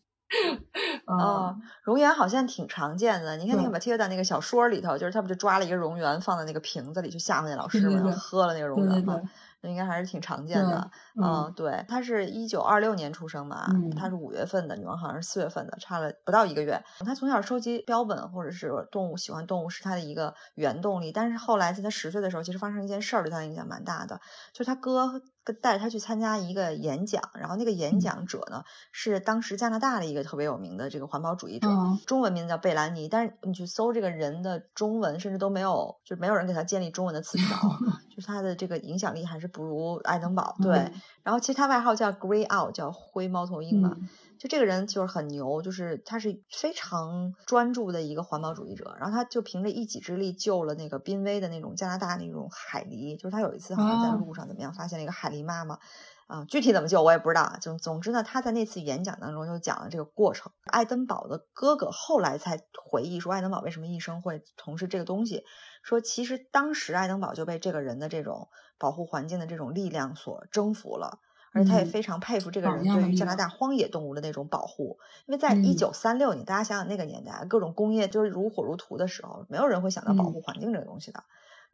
S2: 啊，(laughs) 蝾螈好像挺常见的。你看那个马蒂尔达那个小说里头，就是他不就抓了一个蝾螈放在那个瓶子里去吓唬那老师嘛，喝了那个蝾螈嘛。那应该还是挺常见的，嗯，对，他是一九二六年出生嘛，他是五月份的，女王好像是四月份的，差了不到一个月。他从小收集标本或者是动物，喜欢动物是他的一个原动力。但是后来在他十岁的时候，其实发生一件事儿，对他影响蛮大的，就是他哥带着他去参加一个演讲，然后那个演讲者呢是当时加拿大的一个特别有名的这个环保主义者，中文名字叫贝兰尼，但是你去搜这个人的中文，甚至都没有，就是没有人给他建立中文的词条，(laughs) 就是他的这个影响力还是。不如爱登堡对，然后其实他外号叫 Grey Owl，叫灰猫头鹰嘛。就这个人就是很牛，就是他是非常专注的一个环保主义者。然后他就凭着一己之力救了那个濒危的那种加拿大那种海狸。就是他有一次好像在路上怎么样，发现了一个海狸妈妈。啊，具体怎么救我也不知道。总总之呢，他在那次演讲当中就讲了这个过程。爱登堡的哥哥后来才回忆说，爱登堡为什么一生会从事这个东西。说其实当时爱登堡就被这个人的这种保护环境的这种力量所征服了，而且他也非常佩服这个人对于加拿大荒野动物的那种保护。因为在一九三六年，大家想想那个年代，各种工业就是如火如荼的时候，没有人会想到保护环境这个东西的。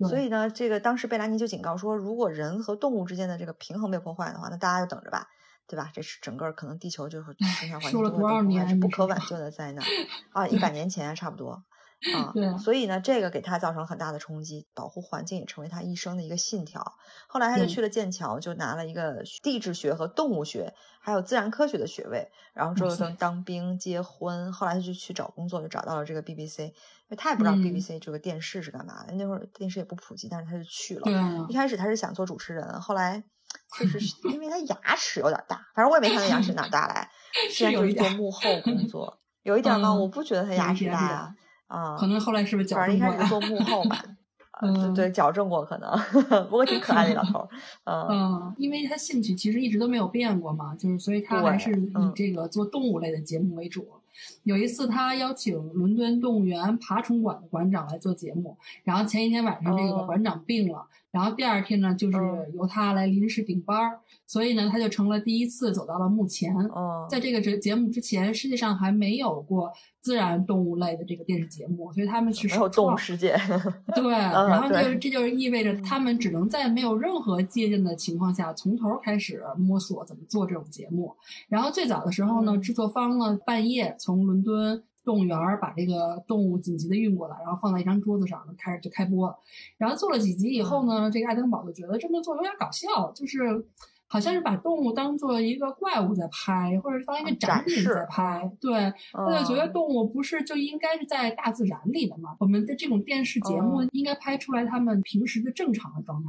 S2: 所以呢，这个当时贝兰尼就警告说，如果人和动物之间的这个平衡被破坏的话，那大家就等着吧。对吧？这是整个可能地球就是生态环境
S3: 说了多少年
S2: 是不可挽救的灾难 (laughs) 啊！一百年前差不多啊所以呢，这个给他造成很大的冲击，保护环境也成为他一生的一个信条。后来他就去了剑桥，就拿了一个地质学和动物学，还有自然科学的学位。然后之后就当兵、结婚，后来他就去找工作，就找到了这个 BBC，因为他也不知道
S3: 嗯
S2: BBC 这个电视是干嘛的，那会儿电视也不普及，但是他就去了。一，开始他是想做主持人，后来就是因为他牙齿有点大，反正我也没看他牙齿哪大来，(laughs) 现在就是做幕后工作，有一点吗？
S3: 嗯
S2: 我不觉得他牙齿大呀，啊，
S3: 可能后来是不是矫
S2: 正
S3: 正过呀？
S2: 一开始做幕后吧，(laughs) 呃
S3: 嗯
S2: 对对，矫正过可能，不过挺可爱的老头儿，嗯
S3: 嗯，因为他兴趣其实一直都没有变过嘛，就是所以他还是以
S2: 嗯
S3: 这个做动物类的节目为主。有一次，他邀请伦敦动物园爬虫馆的馆长来做节目，然后前一天晚上这个
S2: 哦
S3: 馆长病了，然后第二天呢，就是
S2: 嗯
S3: 由他来临时顶班儿，所以呢，他就成了第一次走到了幕前。
S2: 嗯，
S3: 在这个节节目之前，世界上还没有过自然动物类的这个电视节目，所以他们去
S2: 没有动物世界，
S3: 对，(laughs)
S2: 嗯
S3: 然后就
S2: 对
S3: 这就是意味着
S2: 嗯
S3: 他们只能在没有任何借鉴的情况下，从头开始摸索怎么做这种节目。然后最早的时候呢，
S2: 嗯
S3: 制作方呢半夜从伦敦动物园儿把这个动物紧急的运过来，然后放在一张桌子上，开始就开播了。然后做了几集以后
S2: 嗯
S3: 呢，这个爱登堡就觉得这么做有点搞笑，就是。好像是把动物当做一个怪物在拍，或者是当一个
S2: 啊展
S3: 品在拍，对，他就觉得
S2: 嗯
S3: 动物不是就应该是在大自然里的吗？我们的这种电视节目
S2: 嗯
S3: 应该拍出来他们平时的正常的状态、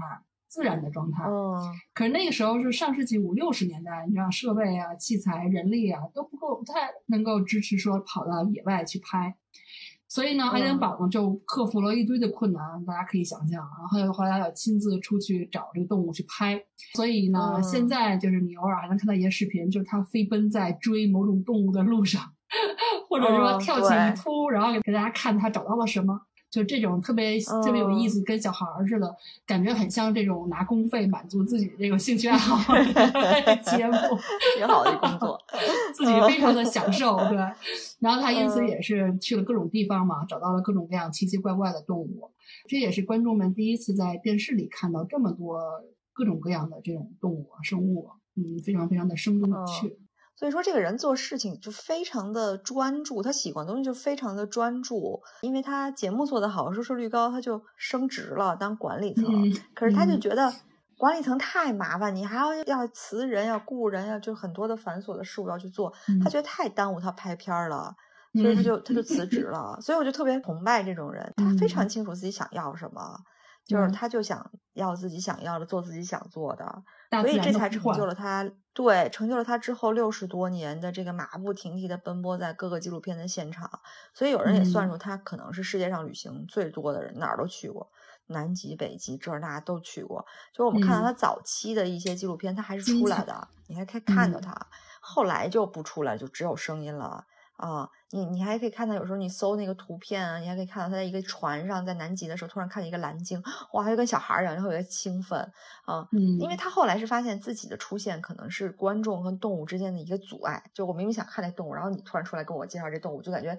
S3: 自然的状态。
S2: 嗯
S3: 可是那个时候是上世纪五六十年代，你知道设备啊、器材、人力啊都不够，不太能够支持说跑到野外去拍。所以呢，爱丁堡呢就克服了一堆的困难，大家可以想象。然后后来要亲自出去找这个动物去拍。所以呢，
S2: 嗯
S3: 现在就是你偶尔还能看到一些视频，就是它飞奔在追某种动物的路上，(laughs) 或者说
S2: 嗯
S3: 跳起
S2: 对
S3: 一突，然后给大家看它找到了什么。就这种特别特别有意思，跟小孩儿似的，感觉很像这种拿公费满足自己这个兴趣爱好的 (laughs) 节目。(laughs)
S2: 挺好的一工作，
S3: 自己非常的享受，对。然后他因此
S2: 嗯
S3: 也是去了各种地方嘛，找到了各种各样奇奇怪怪的动物。这也是观众们第一次在电视里看到这么多各种各样的这种动物啊、生物啊，嗯，非常非常的生动有趣。
S2: 所以说，这个人做事情就非常的专注，他喜欢的东西就非常的专注。因为他节目做得好，收视率高，他就升职了，当管理层。
S3: 嗯
S2: 可是他就
S3: 嗯
S2: 觉得管理层太麻烦，你还要要辞人，要雇人，要就很多的繁琐的事务要去做，他
S3: 嗯
S2: 觉得太耽误他拍片儿了。所以他就他就辞职了，所以我就特别崇拜这种人，他非常
S3: 嗯
S2: 清楚自己想要什么，就是
S3: 嗯
S2: 他就想要自己想要的，做自己想做的。所以这才成就了他，对，成就了他之后六十多年的这个马不停蹄的奔波在各个纪录片的现场。所以有人也算
S3: 嗯
S2: 出他可能是世界上旅行最多的人，哪儿都去过，南极、北极这儿那都去过。就是我们看到
S3: 嗯
S2: 他早期的一些纪录片，他还是出来的，你还可以看到
S3: 嗯
S2: 他。后来就不出来，就只有声音了。啊，你你还可以看到，有时候你搜那个图片啊，你还可以看到他在一个船上，在南极的时候，突然看见一个蓝鲸，哇，就跟小孩儿一样，然后特别兴奋啊。
S3: 嗯，
S2: 因为他后来是发现自己的出现可能是观众和动物之间的一个阻碍，就我明明想看那动物，然后你突然出来跟我介绍这动物，就感觉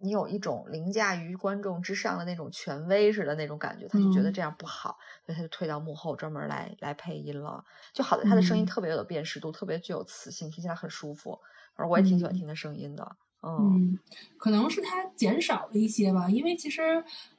S2: 你有一种凌驾于观众之上的那种权威似的那种感觉，他就觉得
S3: 嗯
S2: 这样不好，所以他就退到幕后专门来来配音了。就好在他的声音
S3: 嗯
S2: 特别有辨识度，特别具有磁性，听起来很舒服，而我也挺喜欢
S3: 嗯
S2: 听他声音的。嗯
S3: 嗯，可能是他减少了一些吧，因为其实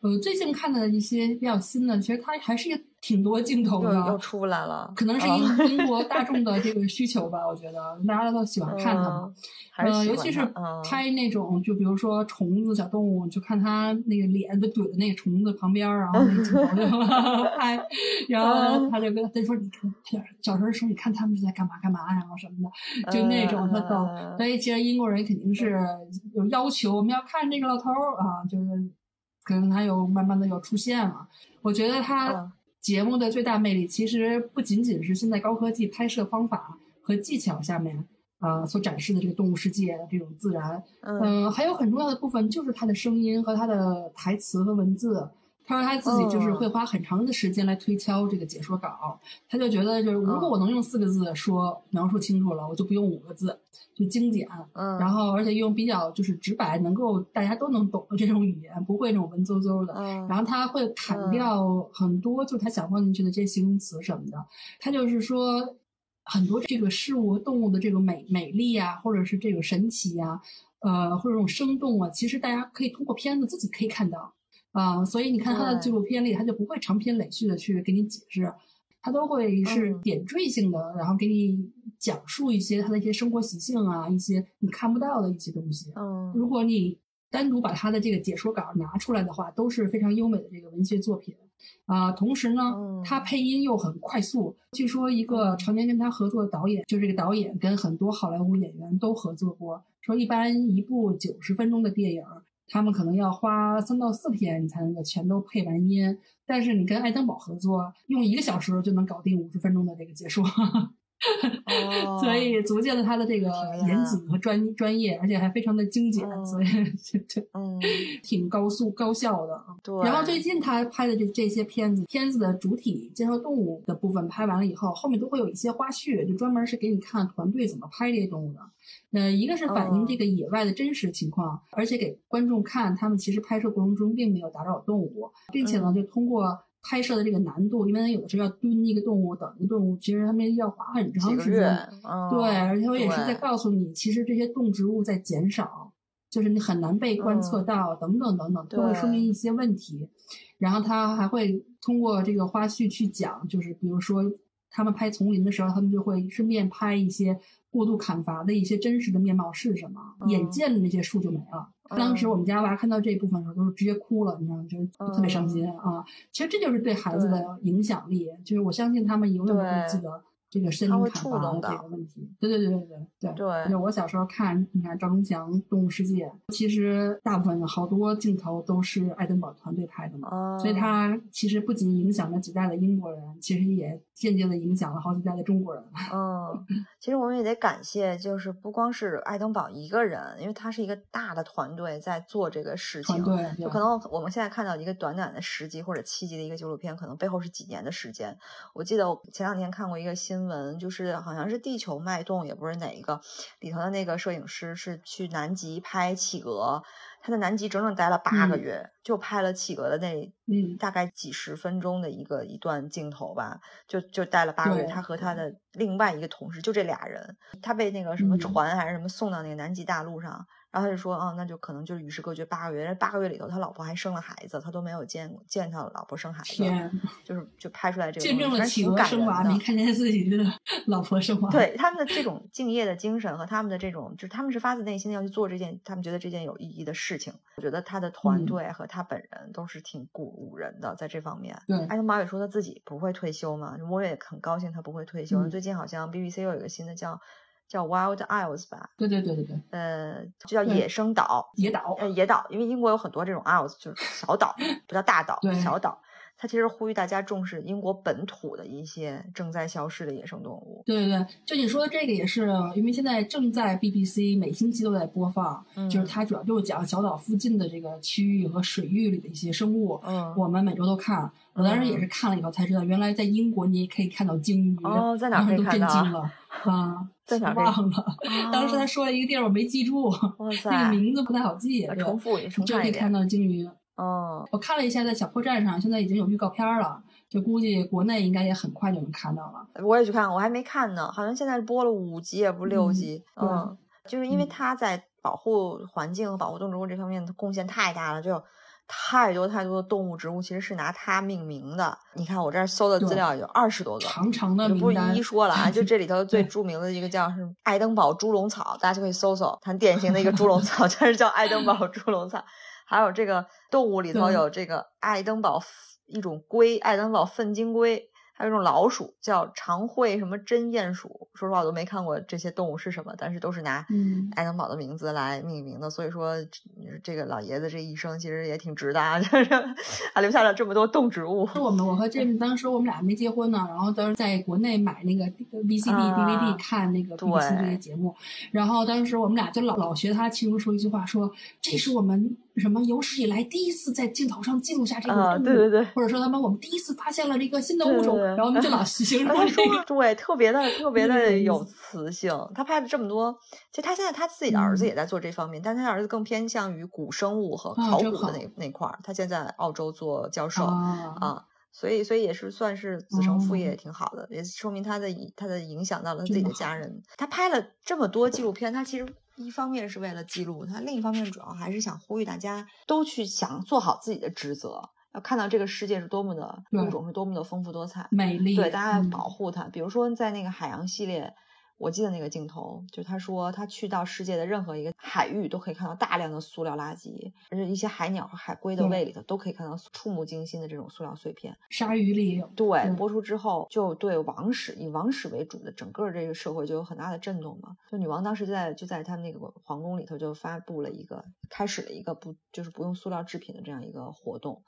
S3: 呃最近看的一些比较新的，其实他还是挺多镜头
S2: 的又
S3: 的，
S2: 出来了，
S3: 可能是
S2: 嗯
S3: 英英国大众的 (laughs) 这个需求吧，我觉得大家都喜欢看它嘛
S2: 嗯。
S3: 呃，尤其是拍那种，就比如说虫子、小动物，就看他那个脸被怼在那个虫子旁边儿，然后那个镜头就拍，然后他就跟他说：“你看，小时候说你看他们是在干嘛干嘛，然后什么的，就那种特逗。
S2: 嗯
S3: 所以其实英国人肯定是有要求，我们要看这个老头儿啊，就是可能他有慢慢的有出现了。我觉得他
S2: 嗯
S3: 节目的最大魅力，其实不仅仅是现在高科技拍摄方法和技巧下面。啊、所展示的这个动物世界的这种自然，
S2: 嗯
S3: 嗯、还有很重要的部分就是它的声音和它的台词和文字。他说他自己就是
S2: 嗯
S3: 会花很长的时间来推敲这个解说稿，他就觉得就是如果
S2: 嗯
S3: 我能用四个字说描述清楚了，我就不用五个字，就精简。
S2: 嗯，
S3: 然后而且用比较就是直白，能够大家都能懂的这种语言，不会那种文绉绉的。
S2: 嗯
S3: 然后他会砍
S2: 嗯
S3: 掉很多，就他想放进去的这些形容词什么的。他就是说，很多这个事物和动物的这个美美丽啊，或者是这个神奇啊、呃，或者这种生动啊，其实大家可以通过片子自己可以看到啊、所以你看他的纪录片里，他就不会长篇累叙的去给你解释，他都会是
S2: 嗯。
S3: 点缀性的，然后给你讲述一些他的一些生活习性啊，一些你看不到的一些东西。
S2: 嗯。
S3: 如果你单独把他的这个解说稿拿出来的话，都是非常优美的这个文学作品。啊、同时呢，
S2: 嗯。
S3: 他配音又很快速。据说一个常年跟他合作的导演，就这个导演跟很多好莱坞演员都合作过，说一般一部九十分钟的电影，他们可能要花三到四天你才能够全都配完音。但是你跟爱登堡合作，用一个小时就能搞定五十分钟的这个解说。(laughs)
S2: 哦
S3: 所以足见了他的这个严谨和专专业，而且还非常的精简，
S2: 嗯
S3: 所以就
S2: 嗯，
S3: 挺高速高效的。
S2: 对。
S3: 然后最近他拍的这这些片子，片子的主体介绍动物的部分拍完了以后，后面都会有一些花絮，就专门是给你看团队怎么拍这些动物的。那，一个是反映这个野外的真实情况，而且给观众看他们其实拍摄过程中并没有打扰动物，并且呢，
S2: 嗯
S3: 就通过拍摄的这个难度，因为它有的时候要蹲一个动物，等一个动物，其实他们要花很长时间。，
S2: 嗯，
S3: 对，而且我也是在告诉你，其实这些动植物在减少，就是你很难被观测
S2: 嗯
S3: 到，等等等等，都会说明一些问题。然后他还会通过这个花絮去讲，就是比如说他们拍丛林的时候，他们就会顺便拍一些过度砍伐的一些真实的面貌是什么，眼
S2: 嗯
S3: 见的那些树就没了。当时我们家娃看到这一部分的时候，都是直接哭了，你知道吗？就是特别伤心啊。其实这就是对孩子的影响力，就是我相信他们永远不会
S2: 对
S3: 记得这个森林砍伐的这个问题。对对对对对对。
S2: 对
S3: 就我小时候看，你看赵忠祥《动物世界》，其实大部分好多镜头都是爱登堡团队拍的嘛。
S2: 哦，
S3: 所以它其实不仅影响了几代的英国人，其实也间接的影响了好几代的中国人。(laughs)
S2: 嗯，其实我们也得感谢，就是不光是爱登堡一个人，因为他是一个大的团队在做这个事情。
S3: 对
S2: 就可能我们现在看到一个短短的十集或者七集的一个纪录片，可能背后是几年的时间。我记得我前两天看过一个新闻，就是好像是《地球脉动》，也不是哪一个里头的那个摄影师是去南极拍企鹅，他在南极整整待了八个
S3: 嗯。
S2: 月，就拍了企鹅的那
S3: 嗯。
S2: 大概几十分钟的一个一段镜头吧，就就待了八个月。他和他。的另外一个同事就这俩人，他被那个什么
S3: 嗯。
S2: 船还是什么送到那个南极大陆上，然后他就说，啊，那就可能就是与世隔绝八个月。这八个月里头，他老婆还生了孩子，他都没有见见他老婆生孩子，就是就拍出来这个
S3: 企鹅生娃，没看见自己的 (laughs) 老婆生娃。
S2: 对他们的这种敬业的精神和他们的这种，就是他们是发自内心的要去做这件他们觉得这件有意义的事情。我觉得他的团
S3: 嗯
S2: 队和他本人都是挺鼓舞人的，在这方面。
S3: 对
S2: 爱登堡也说他自己不会退休嘛，我也很高兴他不会退休。
S3: 嗯
S2: 最近好像 BBC 又有一个新的叫叫 Wild Isles 吧，
S3: 对对对对对，
S2: 呃，就叫野生岛，
S3: 野岛
S2: 呃，野岛，因为英国有很多这种 isles，就是小岛，(laughs) 不叫大岛
S3: 对，
S2: 小岛。它其实呼吁大家重视英国本土的一些正在消失的野生动物。
S3: 对对对，就你说的这个也是，因为现在正在 BBC 每星期都在播放，就是
S2: 嗯
S3: 它主要就是讲小岛附近的这个区域和水域里的一些生物。
S2: 嗯，
S3: 我们每周都看，我当时也是看了以后才知道，原来在英国你也可以看到鲸鱼，
S2: 哦在哪儿
S3: 都
S2: 可以看到啊
S3: 震惊了 (laughs) 啊！
S2: 在哪儿
S3: 忘了？(laughs) 当时他说了一个地儿，我没记住，那个名字不太好记。
S2: 重复重
S3: 就可以看。到鲸鱼。
S2: 哦，
S3: 我看了一下，在小破站上现在已经有预告片了，就估计国内应该也很快就能看到了。
S2: 我也去看，我还没看呢，好像现在播了五集，也不是六
S3: 嗯
S2: 集。
S3: 对
S2: 嗯，就是因为
S3: 嗯
S2: 他在保护环境和保护动植物这方面的贡献太大了，就有太多太多的动物植物其实是拿它命名的。你看我这儿搜的资料有二十多个，
S3: 长长的
S2: 就不一一说了啊，(laughs) 就这里头最著名的一个叫是爱登堡猪笼草，大家就可以搜搜，很典型的一个猪笼草，(laughs) 就是叫爱登堡猪笼草。还有这个动物里头有这个爱登堡一种龟，爱登堡粪金龟，还有一种老鼠叫长喙什么针鼹鼠。说实话，我都没看过这些动物是什么，但是都是拿
S3: 嗯
S2: 爱登堡的名字来命名的。所以说，这个老爷子这一生其实也挺值的啊，(laughs) 就是还留下了这么多动植物。
S3: 是我们我和 James 当时我们俩没结婚呢，然后当时在国内买那个 VCD、
S2: 啊
S3: DVD 看那个 BBC 这些节目，然后当时我们俩就老老学他其中说一句话说，这是我们什么有史以来第一次在镜头上记录下这个动物，
S2: 啊对对对
S3: 或者说他们我们第一次发现了这个新的物种，
S2: 对对对
S3: 然后我们就老形 (laughs) 容
S2: 他
S3: 这个。
S2: 说对，特别的特别的
S3: 有
S2: 磁性。他拍了这么多，其实他现在他自己的儿子
S3: 嗯
S2: 也在做这方面，但他的儿子更偏向于古生物和考古的那、那块儿。他现在在澳洲做教授
S3: 啊
S2: 啊，所以所以也是算是子承父业，
S3: 哦
S2: 挺好的，也说明他的他的影响到了自己
S3: 的
S2: 家人。他拍了这么多纪录片，他其实一方面是为了记录，它另一方面主要还是想呼吁大家都去想做好自己的职责，要看到这个世界是多么的
S3: 对
S2: 物种是多么的丰富多彩。
S3: 美丽，
S2: 对，大家要
S3: 嗯
S2: 保护它。比如说在那个海洋系列，我记得那个镜头，就他说他去到世界的任何一个海域都可以看到大量的塑料垃圾，而且一些海鸟和海龟的胃里头都可以看到触目惊心的这种塑料碎片。
S3: 鲨鱼里也有，
S2: 对，
S3: 对
S2: 播出之后就对王室以王室为主的整个这个社会就有很大的震动嘛。就女王当时就在就在他们那个皇宫里头就发布了一个开始了一个不就是不用塑料制品的这样一个活动。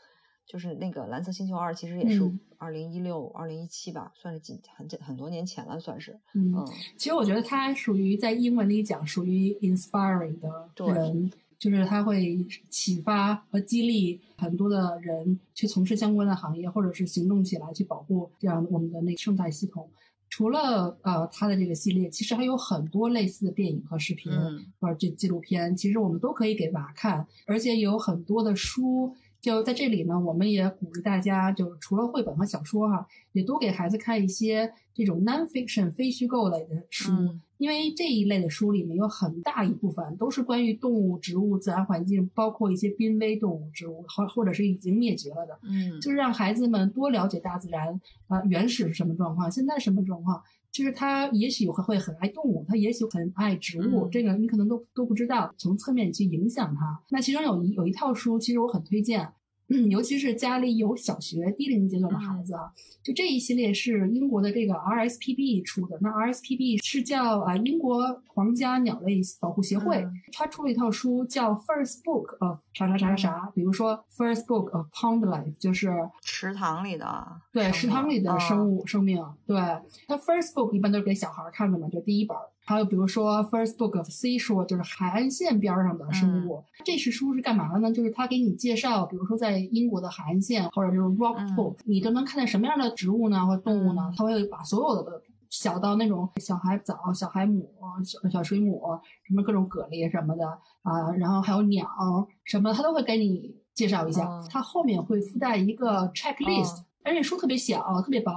S2: 就是那个蓝色星球二，其实也是
S3: 嗯
S2: 二零一六、二零一七吧，算是几很很多年前了，算是。
S3: 嗯，
S2: 嗯，
S3: 其实我觉得他属于在英文里讲属于 inspiring 的
S2: 对
S3: 人，就是他会启发和激励很多的人去从事相关的行业，或者是行动起来去保护这样我们的那个生态系统。除了呃他的这个系列，其实还有很多类似的电影和视频，
S2: 嗯
S3: 或者这纪录片，其实我们都可以给娃看，而且有很多的书。就在这里呢，我们也鼓励大家，就是除了绘本和小说哈、也多给孩子看一些这种 non-fiction 非虚构类的书，
S2: 嗯
S3: 因为这一类的书里面有很大一部分都是关于动物、植物、自然环境，包括一些濒危动物、植物，或或者是已经灭绝了的，
S2: 嗯，
S3: 就是让孩子们多了解大自然啊、呃原始是什么状况，现在什么状况。就是他也许会会很爱动物，他也许很爱植物，
S2: 嗯
S3: 这个你可能都都不知道，从侧面去影响他。那其中有一有一套书，其实我很推荐，嗯，(clears throat) 尤其是家里有小学低龄阶段的孩子啊，就这一系列是英国的这个 RSPB 出的。那 RSPB 是叫啊、呃英国皇家鸟类保护协会，
S2: 嗯
S3: 它出了一套书叫 First Book of 啥啥啥啥啥，比如说 First Book of Pond Life，就是
S2: 池塘里的
S3: 对池塘里的生物、生命。对，它 First Book 一般都是给小孩看的嘛，就第一本儿。还有比如说 First Book of Seashore，就是海岸线边儿上的生物。这是书是干嘛的呢？就是它给你介绍，比如说在英国的海岸线或者这种 rock
S2: 嗯
S3: pool，、你都能看见什么样的植物呢，或动物呢？它会把所有的小到那种小海藻、小海母、小小水母，什么各种蛤蜊什么的啊、然后还有鸟什么的，它都会给你介绍一下。
S2: 嗯
S3: 它后面会附带一个 checklist，、
S2: 嗯
S3: 而且书特别小，特别薄。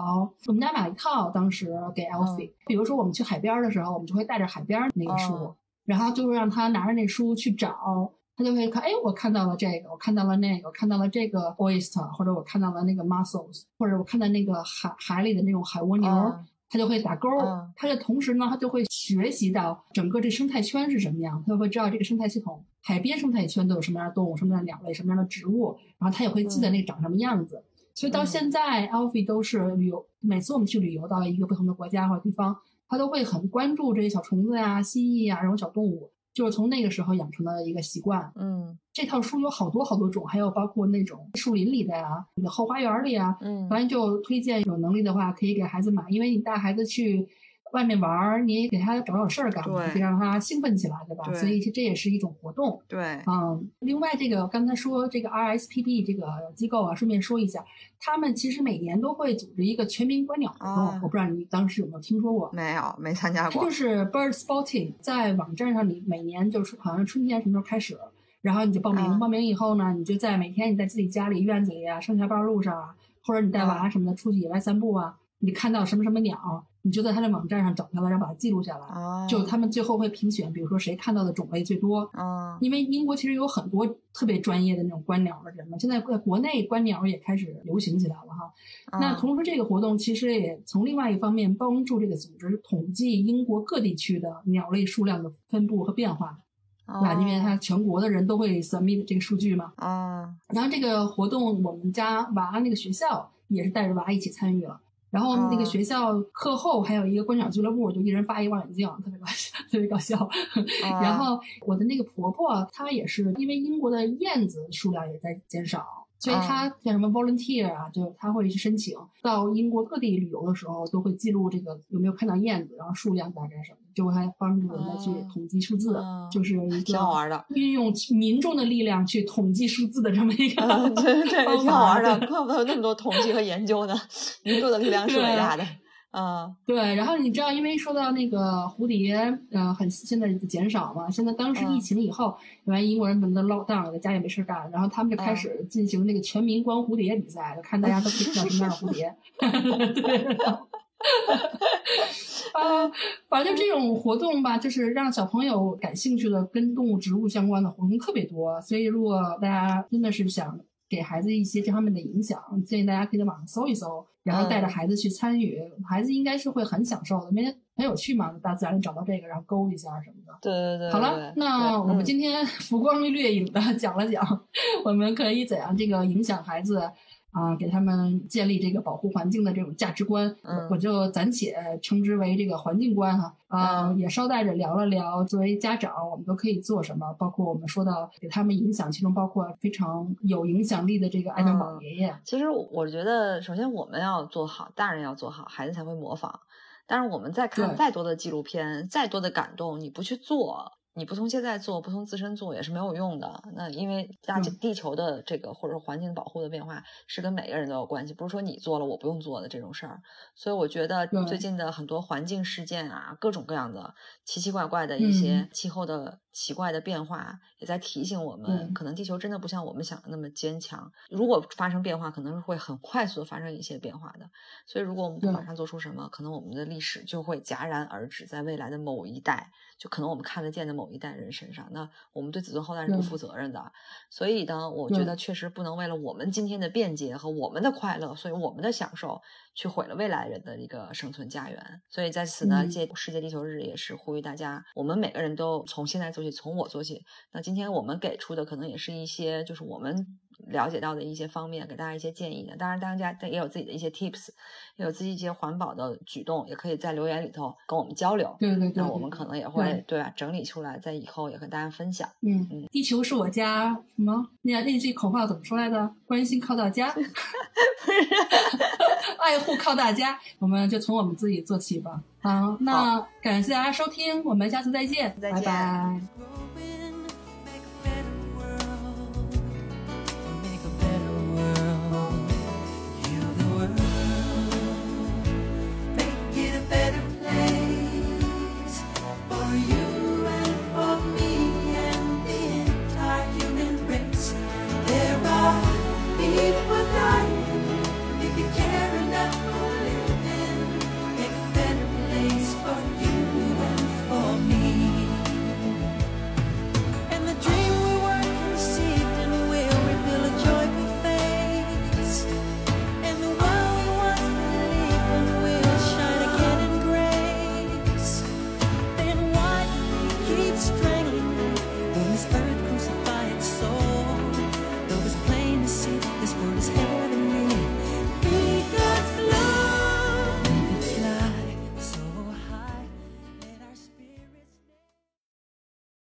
S3: 我们家买一套，当时给 Elfie、比如说我们去海边儿的时候，我们就会带着海边儿那个书，
S2: 嗯
S3: 然后就会让他拿着那书去找。他就会看，哎，我看到了这个，我看到了那个，我看到了这个 oyster，或者我看到了那个 mussels，或者我看到那个海海里的那种海蜗牛，
S2: 嗯
S3: 他就会打勾。
S2: 嗯
S3: 他的同时呢，他就会学习到整个这生态圈是什么样，他就会知道这个生态系统，海边生态圈都有什么样的动物、什么样的鸟类、什么样的植物，然后他也会记得那长什么样子。所以到
S2: 嗯。
S3: 现在，Alfie 都是旅游，每次我们去旅游到一个不同的国家或者地方，他都会很关注这些小虫子呀、蜥蜴呀这种小动物，就是从那个时候养成的一个习惯。
S2: 嗯。
S3: 这套书有好多好多种，还有包括那种树林里的呀、你的后花园里啊，
S2: 嗯。
S3: 反正就推荐有能力的话可以给孩子买，因为你带孩子去外面玩儿，你也给他找找事儿干嘛，
S2: 对
S3: 让他兴奋起来，对吧？
S2: 对
S3: 所以这也是一种活动。
S2: 对，
S3: 嗯，另外这个刚才说这个 RSPB 这个机构啊，顺便说一下，他们其实每年都会组织一个全民观鸟活动，
S2: 啊
S3: 我不知道你当时有没有听说过？
S2: 没有没参加过
S3: 它就，是 bird spotting，在网站上你每年就是好像春天什么时候开始，然后你就报名，
S2: 嗯
S3: 报名以后呢，你就在每天你在自己家里院子里啊，上下班路上啊，或者你带娃什么的出去野外散步啊，你看到什么什么鸟，你就在他的网站上找它了，然后把它记录下来。
S2: 哦，
S3: 就他们最后会评选，比如说谁看到的种类最多，
S2: 嗯
S3: 因为英国其实有很多特别专业的那种观鸟的人嘛，现在在国内观鸟也开始流行起来了哈。那
S2: 嗯
S3: 同时，这个活动其实也从另外一方面帮助这个组织统计英国各地区的鸟类数量的分布和变化，对吧？因为它全国的人都会 submit 这个数据嘛。
S2: 啊
S3: 然后这个活动，我们家娃那个学校也是带着娃一起参与了。然后那个
S2: 哦。
S3: 学校课后还有一个观赏俱乐部，就一人发一个望远镜，特别搞笑，特别搞笑。
S2: 哦。
S3: 然后我的那个婆婆，她也是因为英国的燕子数量也在减少，所以她像什么 volunteer 啊，就她会去申请到英国各地旅游的时候，都会记录这个有没有看到燕子，然后数量大概什么，就会还帮助人家去
S2: 哦
S3: 统计数字，
S2: 嗯
S3: 就是一
S2: 挺好
S3: 个
S2: 玩的。
S3: 运用民众的力量去统计数字的这么一个
S2: 嗯，这这
S3: 方
S2: 挺好玩的，
S3: 法。
S2: 怪不得有那么多统计和研究呢。民众的力量是伟大的。啊，
S3: 对，然后你知道，因为说到那个蝴蝶，呃，很现在减少嘛。现在当时疫情以后，原来英国人们都 lock down 在家也没事干，然后他们就开始进行那个全民观蝴蝶比赛，就看大家都可以看到什么样的蝴蝶。对。(laughs) (laughs) 啊，反正这种活动吧，就是让小朋友感兴趣的跟动物、植物相关的活动特别多。所以，如果大家真的是想给孩子一些这方面的影响，建议大家可以在网上搜一搜。然后带着孩子去参与，孩子应该是会很享受的，因为很有趣嘛，大自然里找到这个，然后勾一下什么的。
S2: 对对对。
S3: 好了，那我们今天 (laughs) 浮光掠影的讲了讲，我们可以怎样这个影响孩子。啊，给他们建立这个保护环境的这种价值观，我就暂且称之为这个环境观哈。啊，也捎带着聊了聊，作为家长，我们都可以做什么，包括我们说到给他们影响，其中包括非常有影响力的这个爱丁堡爷爷。
S2: 其实我觉得，首先我们要做好，大人要做好，孩子才会模仿。但是我们再看再多的纪录片，再多的感动，你不去做。你不从现在做，不从自身做也是没有用的。那因为大地球的这个或者环境保护的变化是跟每个人都有关系，不是说你做了我不用做的这种事儿。所以我觉得最近的很多环境事件啊，各种各样的奇奇怪怪的一些气候的奇怪的变化，也在提醒我们，可能地球真的不像我们想的那么坚强。如果发生变化，可能是会很快速的发生一些变化的。所以如果我们不马上做出什么，可能我们的历史就会戛然而止在未来的某一代。就可能我们看得见的某一代人身上，那我们对子孙后代是不负责任的。所以呢，我觉得确实不能为了我们今天的便捷和我们的快乐，所以我们的享受，去毁了未来人的一个生存家园。所以在此呢，借世界地球日也是呼吁大家，我们每个人都从现在做从我做起。那今天我们给出的可能也是一些，就是我们。了解到的一些方面，给大家一些建议的。当然，大家也有自己的一些 tips，也有自己一些环保的举动，也可以在留言里头跟我们交流。
S3: 对对对，
S2: 那我们可能也会对吧？整理出来，在以后也和大家分享。
S3: 嗯嗯，地球是我家，什么？那那句口号怎么说来的？关心靠大家，(laughs) 爱护靠大家。我们就从我们自己做起吧。好，那感谢大家收听，我们下次再见，
S2: 再
S3: 见，拜拜。